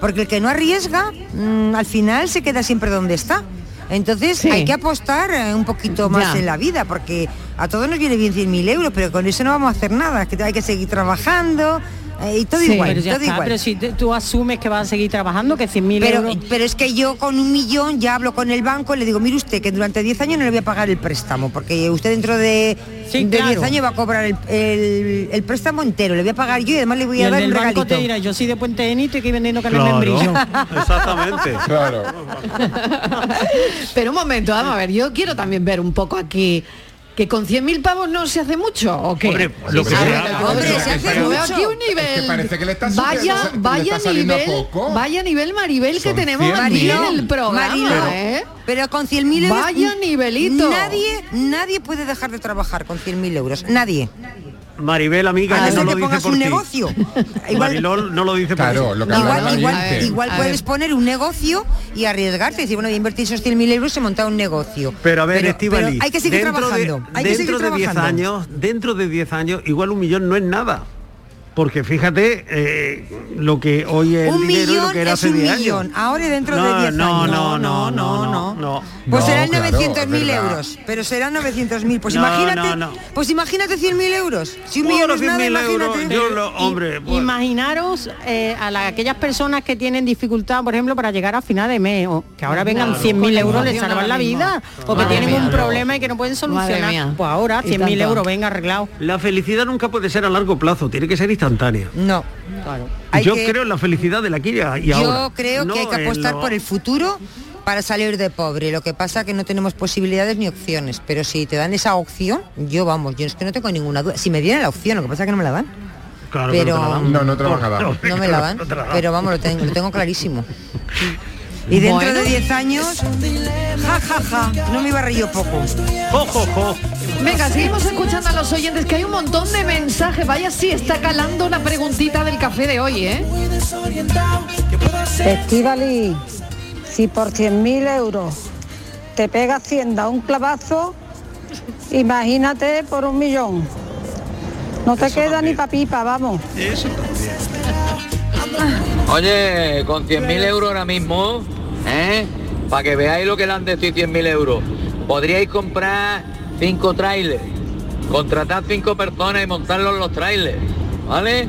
Porque el que no arriesga, mm, al final se queda siempre donde está. Entonces Sí. hay que apostar eh, un poquito más Ya. en la vida, porque a todos nos viene bien 100.000 euros, pero con eso no vamos a hacer nada, es que hay que seguir trabajando eh, y todo Sí, igual, pero ya todo está, igual. pero si te- tú asumes que vas a seguir trabajando, que 100.000 Pero, euros... pero es que yo con un millón ya hablo con el banco y le digo, mire usted que durante 10 años no le voy a pagar el préstamo, porque usted dentro de, Sí, de claro. 10 años va a cobrar el, el- el préstamo entero, le voy a pagar yo y además le voy Y a el dar del un banco regalito. te dirá, yo soy de Puente de Nito y que vendiendo carne Claro, de membrillo. [laughs] exactamente. Claro. [laughs] Pero un momento, vamos a ver, yo quiero también ver un poco aquí que con 100.000 pavos no se hace mucho o qué. Hombre, lo que A sea. Hombre, se hace veo mucho. aquí un Es nivel. que parece que le está vaya, subiendo- le vaya está nivel, poco. vaya nivel Maribel que Son tenemos 100.000. aquí en el programa, Mariló, ¿eh? Pero con 100.000 euros... Vaya nivelito. Nadie, nadie puede dejar de trabajar con 100.000 euros. Nadie. Maribel, amiga, que no lo dice pongas por un ti. negocio. [laughs] Igual, Marilol no lo dice Claro, ti. lo que igual, puedes poner un negocio y arriesgarte. Decir, bueno, voy a invertir esos 100.000 euros y montar un negocio. Pero a ver, pero, Estivali, pero hay que seguir dentro trabajando. De, hay que seguir dentro de 10 trabajando. años, dentro de 10 años, igual un millón no es nada. Porque fíjate eh, lo que hoy es el un dinero y lo millón que era es hace un 10 millón. años. Ahora y dentro no, de 10 no, años. no, no, no, no, no. Pues No, serán claro, 900.000 es verdad. euros, pero serán 900.000. Pues No, imagínate, no, no. pues imagínate 100.000 euros. Si un millón es nada, 100.000 euros, imagínate. yo lo- hombre, pues- Imaginaros eh, a la- aquellas personas que tienen dificultad, por ejemplo, para llegar a final de mes, o que ahora vengan Claro. 100.000 Con la euros, les salvan la vida, o que tienen un problema y que no pueden solucionar. Pues ahora Y 100.000 tanto. euros, venga arreglado. La felicidad nunca puede ser a largo plazo, tiene que ser instantánea. No. Claro. Hay Yo que- creo en la felicidad de la aquí y ahora. Yo creo no que hay que apostar lo- por el futuro para salir de pobre. Lo que pasa que no tenemos posibilidades ni opciones, pero si te dan esa opción, yo vamos, yo es que no tengo ninguna duda. Si me dieran la opción, lo que pasa es que no me la dan. Claro no pero te la dan. No, no te la van. No me la [laughs] dan, No te la dan. pero vamos, lo tengo, lo tengo clarísimo. [laughs] Y dentro Bueno. de 10 años, ja, ja, ja, no me iba a reír yo poco. Jo, jo, jo. Venga, seguimos escuchando a los oyentes que hay un montón de mensajes. Vaya, sí, está calando la preguntita del café de hoy, ¿eh? Estivali, si por 100.000 euros te pega Hacienda un clavazo, imagínate por un millón. No te Eso queda también. ni pa' pipa, vamos. Eso también. Oye, con 100.000 euros ahora mismo, ¿eh? Para que veáis lo que le han de decir 100.000 euros, podríais comprar cinco trailers, contratar cinco personas y montarlos en los trailers, ¿vale?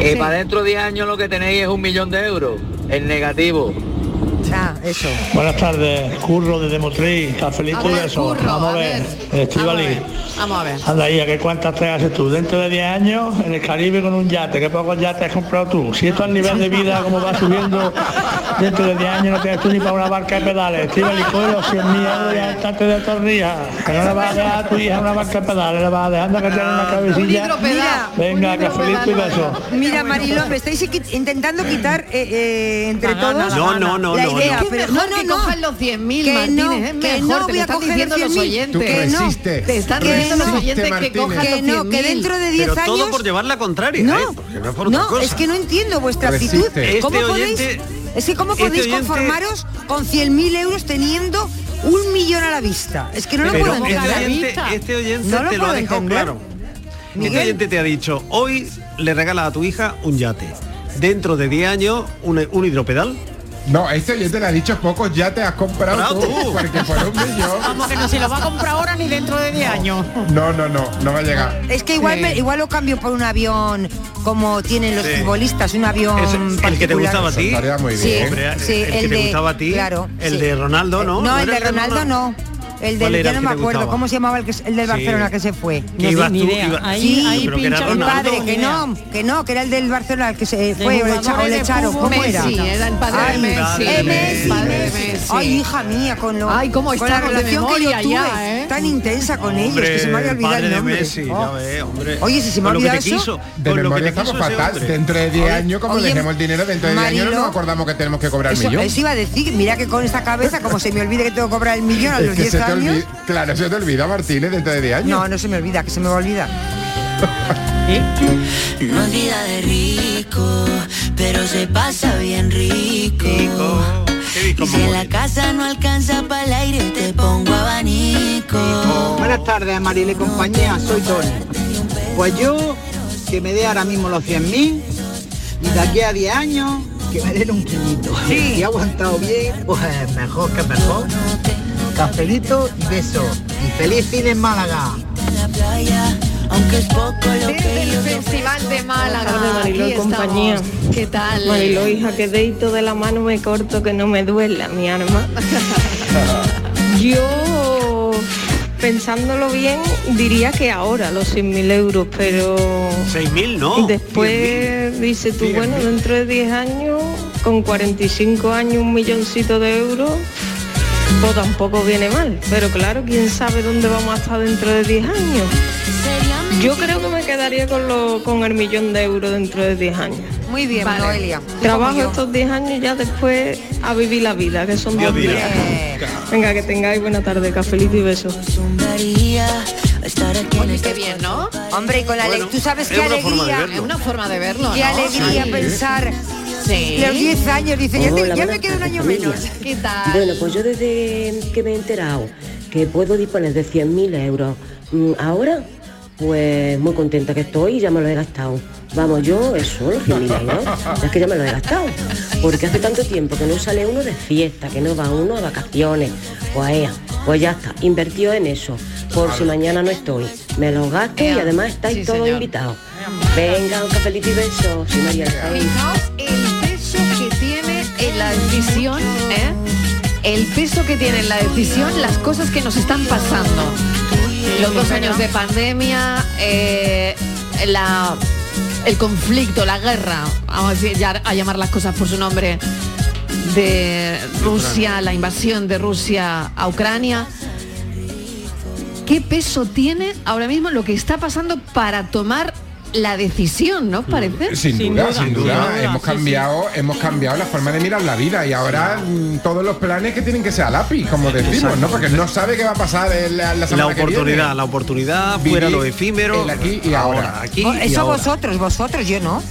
Y para dentro de 10 años lo que tenéis es un millón de euros, en negativo. Ah, eso. Buenas tardes, Curro desde Motriz, cafelito y eso. Curro, Vamos a a ver. Vamos a ver. Vamos a ver. Anda ahí, ¿a qué cuántas te haces tú? Dentro de 10 años, en el Caribe con un yate, ¿qué pocos yates has comprado tú? Si esto al nivel de vida como va subiendo, dentro de 10 años no tienes tú ni para una barca de pedales. Estivali, coge los 100 mil euros y estate de torrijas. Que no le vas a dejar a tu hija una barca de pedales, le vas a dejar anda que tiene una Un cabecilla. hidropedal. Venga, Un cafelito y beso. Mira, Mariló, me estáis intentando quitar eh, eh, entre todos No, no, no, no, idea. no. Pero no, que no, no. cojan los 100.000, Que Martínez, no, es que mejor, no te voy lo a están coger diciendo los 100.000. oyentes. Que no. Te están Que diciendo los oyentes que cojan Que los no, que 100.000. dentro de 10 Pero años... todo por llevar la contraria, No, ¿eh? Es por otra no, cosa. es que no entiendo vuestra Resiste. actitud. Este ¿Cómo podéis, oyente- es que cómo este podéis oyente- conformaros con 100.000 euros teniendo un millón a la vista? Es que no lo Pero puedo este entender. oyente, vista. este oyente No lo te lo ha dejado entender. claro. Este oyente te ha dicho, hoy le regalas a tu hija un yate. Dentro de 10 años, un, un hidropedal. No, este oyente le ha dicho pocos ya te has comprado tú, tú. porque por un millón. [laughs] Vamos que no se lo va a comprar ahora ni dentro de 10 años. No, no, no, no va a llegar. Es que igual, Sí. me- igual lo cambio por un avión como tienen los Sí. futbolistas, un avión Es el que te gustaba a ti. Muy Sí, bien. Hombre, sí, el, que el te de- gustaba a ti. claro, el sí. de Ronaldo, ¿no? No, el de Ronaldo no. El ¿Cuál del, ya no me acuerdo, gustaba? ¿cómo se llamaba el, que, el del Sí. Barcelona que se fue? No, ibas tú, Ahí- Sí, ahí pincha el Ronaldo, padre, que no, que no, que era el del Barcelona el que se fue o le, echaron. ¿Cómo era? Era el padre de Ay, Messi. hija mía, con lo Ay, cómo con la relación que yo memoria tuve, ¿eh? tan intensa con ellos, que se me había olvidado el nombre. Oh. Oye, si se me ha olvidado eso. De con lo que memoria estamos fatal. Dentro de 10 Oye, años, como dejemos el dinero, dentro de 10 años no nos acordamos que tenemos que cobrar el millón. eso iba a decir, mira que con esta cabeza, como se me olvide que tengo que cobrar el millón a los que 10 se te años. olvida, claro, se te olvida, Martínez, dentro de 10 años. No, no se me olvida, que se me va a olvidar. [laughs] No es vida de rico, pero se pasa bien rico. Y si en la casa no alcanza para el aire, te pongo abanico. Buenas tardes, Maril y compañía, soy Tony. Pues yo, que me dé ahora mismo los 100.000 y de aquí a 10 años, que me den un quinito. Si he aguantado bien, pues mejor que mejor. Cafelito y beso. Y feliz fin en Málaga. la playa, aunque es poco lo Desde que el Festival de Málaga. tardes, Mariló aquí y compañía. estamos. ¿Qué tal? Marilo, hija, que dedito de la mano me corto que no me duela mi arma. [laughs] Yo, pensándolo bien, diría que ahora los 100.000 euros, pero 6.000 no. después dices tú, bueno, dentro de 10 años, con 45 años, un milloncito de euros, pues tampoco viene mal. Pero claro, quién sabe dónde vamos a estar dentro de 10 años. Yo creo que me quedaría con, lo, con el millón de euros dentro de 10 años. Muy bien, Vale. Noelia. Trabajo estos 10 años ya después a vivir la vida, que son dos días. Venga, que tengáis buena tarde, cafelito y besos. Oye, qué bien, ¿no? Hombre, y con la Bueno, tú sabes es qué alegría. Es una forma de verlo, qué ¿no? alegría Sí. pensar Sí. los 10 años, dice, ya, te- ya me queda un año menos. ¿Qué tal? Bueno, pues yo desde que me he enterado que puedo disponer de 100.000 euros mm, ahora, pues muy contenta que estoy y ya me lo he gastado. Vamos, yo eso, los 100.000 euros, es que ya me lo he gastado. Porque hace tanto tiempo que no sale uno de fiesta, que no va uno a vacaciones. Pues, ea, pues ya está, invertido en eso. Por si mañana no estoy. Me lo gasto y además estáis sí, todos invitados. Venga, un cafelito y besos. Soy María. Fijaos el peso que tiene en la decisión, ¿eh? El peso que tiene en la decisión las cosas que nos están pasando. Los dos años de pandemia, eh, la, el conflicto, la guerra, vamos a, decir, ya a llamar las cosas por su nombre, de Rusia, la invasión de Rusia a Ucrania. ¿Qué peso tiene ahora mismo lo que está pasando para tomar la decisión, ¿no os parece? Sin, Sin duda, duda, sin sin duda, hemos sí, cambiado, hemos cambiado la forma de mirar la vida y ahora mm, todos los planes que tienen que ser a lápiz, como decimos, ¿no? Porque no sabe qué va a pasar en la, la La que oportunidad, viene. la oportunidad, Vivir fuera lo efímero. el aquí y ahora. aquí y Eso ahora. vosotros, vosotros, yo no.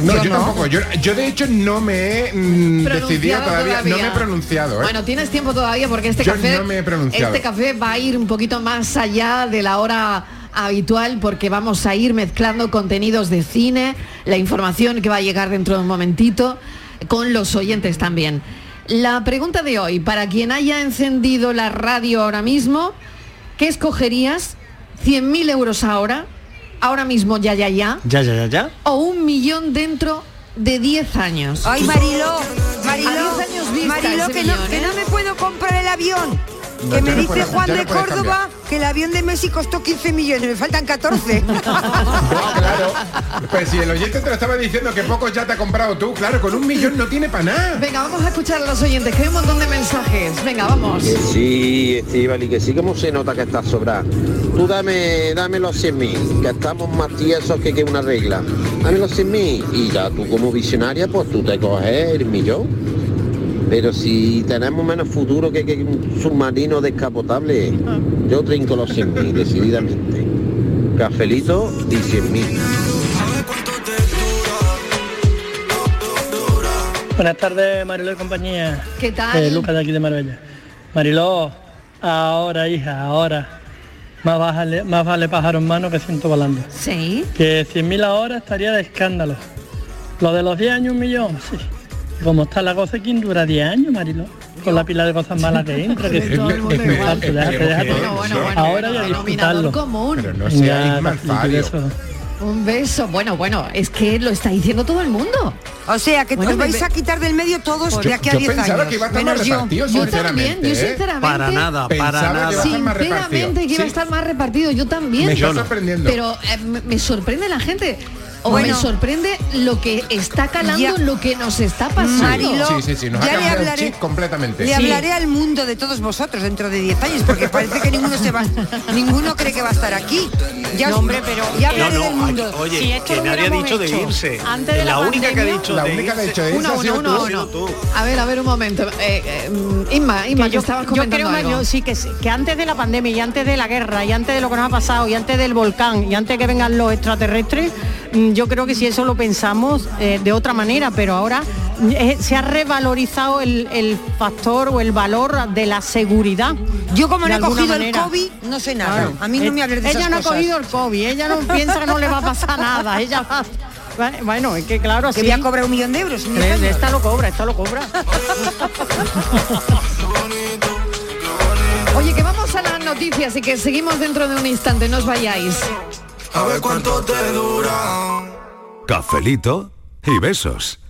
No, Yo yo, no. tampoco. Yo, yo de hecho no me he mm, decidido todavía, no me he pronunciado. ¿eh? Bueno, tienes tiempo todavía porque este Yo café, no me he pronunciado. este café va a ir un poquito más allá de la hora habitual porque vamos a ir mezclando contenidos de cine, la información que va a llegar dentro de un momentito, con los oyentes también. La pregunta de hoy, para quien haya encendido la radio ahora mismo, ¿qué escogerías? ¿100.000 euros ahora? Ahora mismo, ya, ya, ya. Ya, ya, ya, ya. ¿O un millón dentro de 10 años? Ay, Mariló, Mariló, A 10 años vista Mariló, que no, que ¿eh? no me puedo comprar el avión. No, que me no dice puedes- Juan no de Córdoba que el avión de Messi costó 15 millones, me faltan 14. [laughs] claro. Pues si el oyente te lo estaba diciendo que pocos ya te ha comprado tú, claro, con un millón no tiene para nada. Venga, vamos a escuchar a los oyentes, que hay un montón de mensajes. Venga, vamos. Que sí, Estíbal, y que sí, como se nota que estás sobrado. Tú dame, dame los 100.000, que estamos más tiesos que, que una regla. Dame los 100.000 y ya tú como visionaria, pues tú te coges el millón. Pero si tenemos menos futuro que, que un submarino descapotable, yo trinco los 100.000, decididamente. Cafelito y 100.000. Buenas tardes, Mariló y compañía. ¿Qué tal? Eh, Lucas de aquí de Marbella. Mariló, ahora, hija, ahora. Más vale, más vale pájaro en mano que ciento volando. Sí. Que 100.000 ahora estaría de escándalo. Lo de los 10 años un millón, sí. Como está la cosa, ¿quién dura 10 años, Marilo? Con la pila de cosas malas que entra, que Todo el mundo es muy igual. alto, déjate, déjate. Bueno, bueno, bueno, Ahora ya denominador disfrutarlo. común. Pero no sea. Un beso. Bueno, bueno, es que lo está diciendo todo el mundo. O sea, que Bueno, os vais a quitar del medio todos de aquí a yo 10 pensaba años. que iba a estar más menos yo. repartido, Yo también, yo ¿eh? sinceramente. Para nada, para que nada. más Sinceramente que iba a estar más repartido, yo también. Me está sorprendiendo. Pero eh, me, me sorprende la gente. O Bueno. me sorprende lo que está calando, Ya. lo que nos está pasando. Marilo, Sí, sí, sí, nos ha ya le el hablaré- chip completamente. Le hablaré al mundo de todos vosotros dentro de 10 años, porque parece que ninguno se va, [laughs] ninguno cree que va a estar aquí. Ya, No, hombre, pero- ya No, hablaré no, del mundo. oye, Si esto que lo nadie ha dicho de irse. antes de la, la única que ha pandemia- dicho La única que ha irse- dicho de Uno, uno. A ver, a ver un momento. Eh, eh, Inma, Inma, Que que yo, estabas yo comentando creo algo. Mario, sí que, antes de la pandemia y antes de la guerra y antes de lo que nos ha pasado y antes del volcán y antes de que vengan los extraterrestres, yo creo que si eso lo pensamos eh, de otra manera, pero ahora mm, eh, se ha revalorizado el, el factor o el valor de la seguridad. Yo como no he cogido manera. el COVID, no sé nada. Claro. A mí no Eh, me hables de Ella esas no cosas. ha cogido el COVID, ella no [laughs] piensa que no le va a pasar nada, ella va... [laughs] Bueno, es que claro, Que sí. voy a cobrar un millón de euros. Esta lo cobra, esta lo cobra. [laughs] Oye, que vamos a las noticias y que seguimos dentro de un instante, no os vayáis. A ver cuánto te dura. Cafelito y besos.